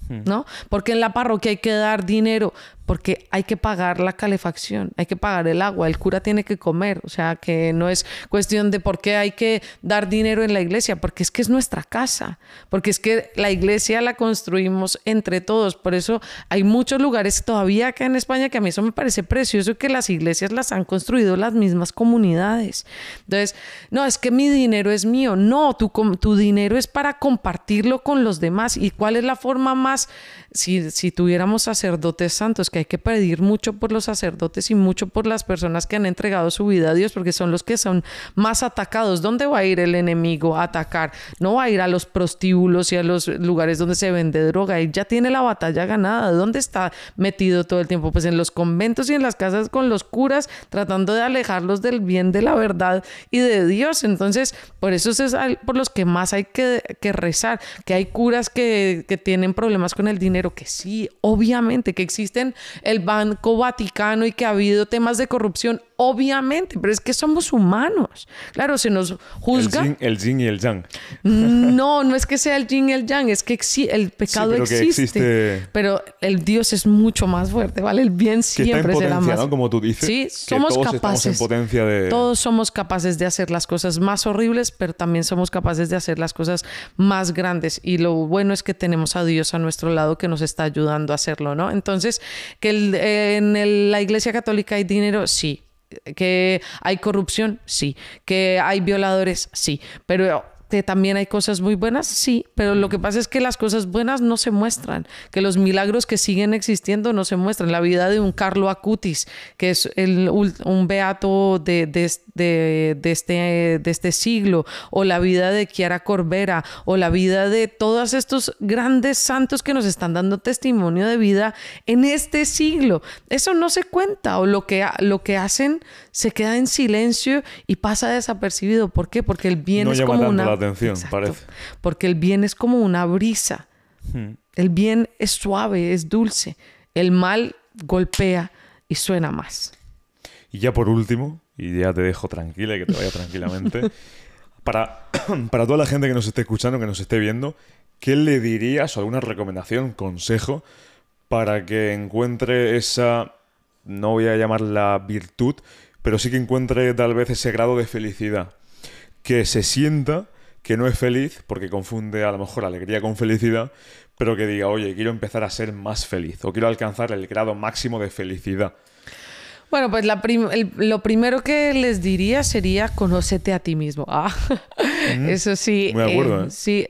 Hmm. ¿No? Porque en la parroquia hay que dar dinero porque hay que pagar la calefacción, hay que pagar el agua, el cura tiene que comer, o sea que no es cuestión de por qué hay que dar dinero en la iglesia, porque es que es nuestra casa, porque es que la iglesia la construimos entre todos, por eso hay muchos lugares todavía acá en España que a mí eso me parece precioso que las iglesias las han construido las mismas comunidades. Entonces, no, es que mi dinero es mío, no, tu, tu dinero es para compartirlo con los demás. Y cuál es la forma más, si, si tuviéramos sacerdotes santos, que hay que pedir mucho por los sacerdotes y mucho por las personas que han entregado su vida a Dios, porque son los que son más atacados. ¿Dónde va a ir el enemigo a atacar? No va a ir a los prostíbulos y a los lugares donde se vende droga. Él ya tiene la batalla ganada. ¿Dónde está metido todo el tiempo? Pues en los conventos y en las casas con los curas, tratando de alejarlos del bien, de la verdad y de Dios. Entonces, por eso es por los que más hay que, que rezar, que hay curas que, que tienen problemas con el dinero, que sí, obviamente, que existen el Banco Vaticano y que ha habido temas de corrupción Obviamente, pero es que somos humanos. Claro, se nos juzga. El yin, y el yang. No, no es que sea el yin y el yang, es que el pecado existe, Pero el Dios es mucho más fuerte, ¿vale? El bien siempre será más. ¿no? Como tú dices. Sí, somos todos capaces. En potencia de... Todos somos capaces de hacer las cosas más horribles, pero también somos capaces de hacer las cosas más grandes. Y lo bueno es que tenemos a Dios a nuestro lado que nos está ayudando a hacerlo, ¿no? Entonces, que en la Iglesia Católica hay dinero, sí que hay corrupción, sí, que hay violadores, sí, pero también hay cosas muy buenas, sí, pero lo que pasa es que las cosas buenas no se muestran, que los milagros que siguen existiendo no se muestran. La vida de un Carlo Acutis, que es el, un beato este, de este siglo, o la vida de Chiara Corbera, o la vida de todos estos grandes santos que nos están dando testimonio de vida en este siglo. Eso no se cuenta, o lo que, lo que hacen se queda en silencio y pasa desapercibido. ¿Por qué? Porque el bien es como una atención, parece. Porque el bien es como una brisa. Hmm. El bien es suave, es dulce. El mal golpea y suena más. Y ya por último, y ya te dejo tranquila y que te vaya tranquilamente, para, para toda la gente que nos esté escuchando, que nos esté viendo, ¿qué le dirías o alguna recomendación, consejo, para que encuentre esa, no voy a llamarla virtud, pero sí que encuentre tal vez ese grado de felicidad? Que se sienta que no es feliz, porque confunde a lo mejor alegría con felicidad, pero que diga, oye, quiero empezar a ser más feliz o quiero alcanzar el grado máximo de felicidad. Bueno, pues lo primero que les diría sería conócete a ti mismo. Ah, eso sí. Muy de acuerdo, eh, Sí,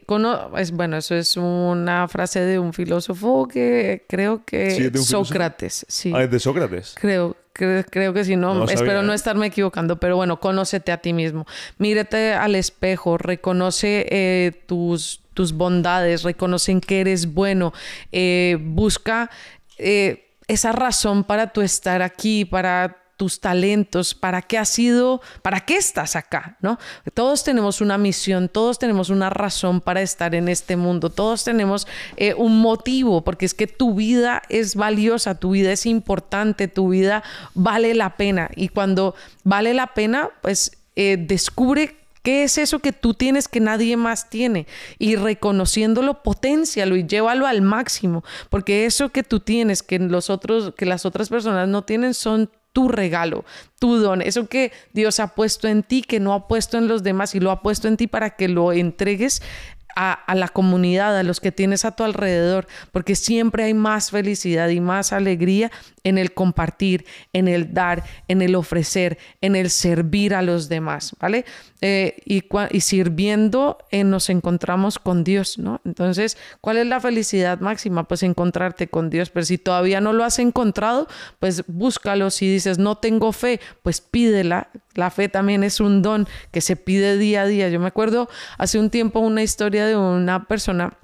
es, bueno, eso es una frase de un filósofo que creo que Sócrates. Sí. Ah, es de Sócrates. Creo, creo que sí, no, espero no ¿eh? estarme equivocando, pero bueno, conócete a ti mismo. Mírate al espejo, reconoce eh, tus, tus bondades, reconoce en que eres bueno, eh, busca esa razón para tu estar aquí, para tus talentos, para qué has sido, para qué estás acá, ¿no? Todos tenemos una misión, todos tenemos una razón para estar en este mundo, todos tenemos eh, un motivo, porque es que tu vida es valiosa, tu vida es importante, tu vida vale la pena y cuando vale la pena, pues eh, descubre ¿Qué es eso que tú tienes que nadie más tiene? Y reconociéndolo, potencialo y llévalo al máximo, porque eso que tú tienes que los otros que las otras personas no tienen son tu regalo, tu don, eso que Dios ha puesto en ti, que no ha puesto en los demás y lo ha puesto en ti para que lo entregues a, la comunidad, a los que tienes a tu alrededor, porque siempre hay más felicidad y más alegría en el compartir, en el dar, en el ofrecer, en el servir a los demás, ¿vale? Eh, y, sirviendo eh, nos encontramos con Dios, ¿no? Entonces, ¿cuál es la felicidad máxima? Pues encontrarte con Dios, pero si todavía no lo has encontrado, pues búscalo. Si dices, no tengo fe, pues pídela. La fe también es un don que se pide día a día. Yo me acuerdo hace un tiempo una historia de una persona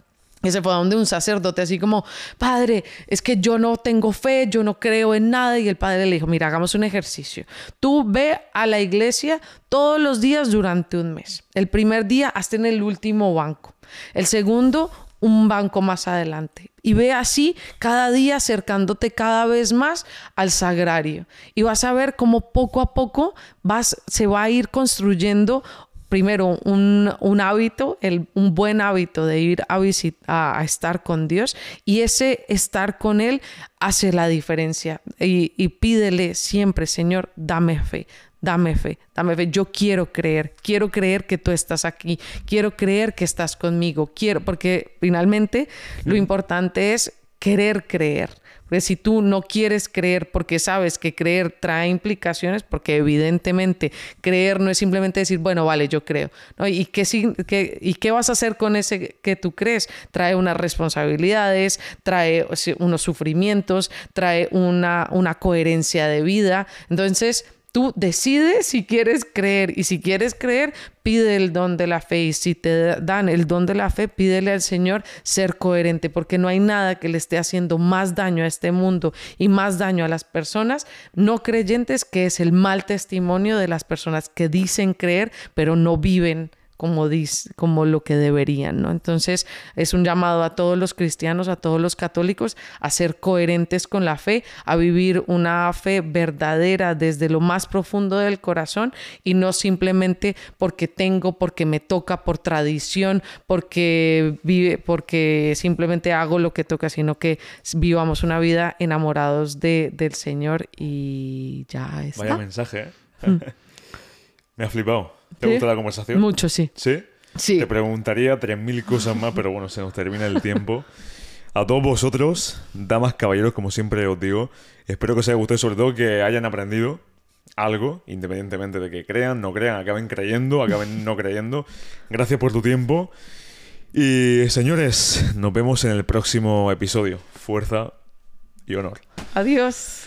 que se fue a donde un sacerdote así como, padre, es que yo no tengo fe, yo no creo en nada. Y el padre le dijo, mira, hagamos un ejercicio. Tú ve a la iglesia todos los días durante un mes. El primer día hasta en el último banco. El segundo, un banco más adelante. Y ve así cada día acercándote cada vez más al sagrario. Y vas a ver cómo poco a poco vas, se va a ir construyendo primero un, hábito, un buen hábito de ir a, visitar, a estar con Dios y ese estar con Él hace la diferencia y, y pídele siempre, Señor, dame fe, dame fe, dame fe. Yo quiero creer, quiero creer que tú estás aquí, quiero creer que estás conmigo, quiero, porque finalmente lo importante es querer creer. Si tú no quieres creer porque sabes que creer trae implicaciones, porque evidentemente creer no es simplemente decir, bueno, vale, yo creo. ¿Y, qué, ¿Y qué vas a hacer con ese que tú crees? Trae unas responsabilidades, trae unos sufrimientos, trae una, una coherencia de vida. Entonces, Tú decides si quieres creer. Y si quieres creer, pide el don de la fe. Y si te dan el don de la fe, pídele al Señor ser coherente porque no hay nada que le esté haciendo más daño a este mundo y más daño a las personas no creyentes que es el mal testimonio de las personas que dicen creer pero no viven como, como lo que deberían, ¿no? Entonces es un llamado a todos los cristianos, a todos los católicos, a ser coherentes con la fe, a vivir una fe verdadera desde lo más profundo del corazón y no simplemente porque tengo, porque me toca, por tradición, porque vive, porque simplemente hago lo que toca, sino que vivamos una vida enamorados de, del Señor y ya está. Vaya mensaje, ¿eh? Mm. me ha flipado. ¿Te gusta la conversación? Mucho, sí. ¿Sí? Sí. Te preguntaría tres mil cosas más, pero bueno, se nos termina el tiempo. A todos vosotros, damas, caballeros, como siempre os digo, espero que os haya gustado y sobre todo que hayan aprendido algo, independientemente de que crean, no crean, acaben creyendo, acaben no creyendo. Gracias por tu tiempo. Y señores, nos vemos en el próximo episodio. Fuerza y honor. Adiós.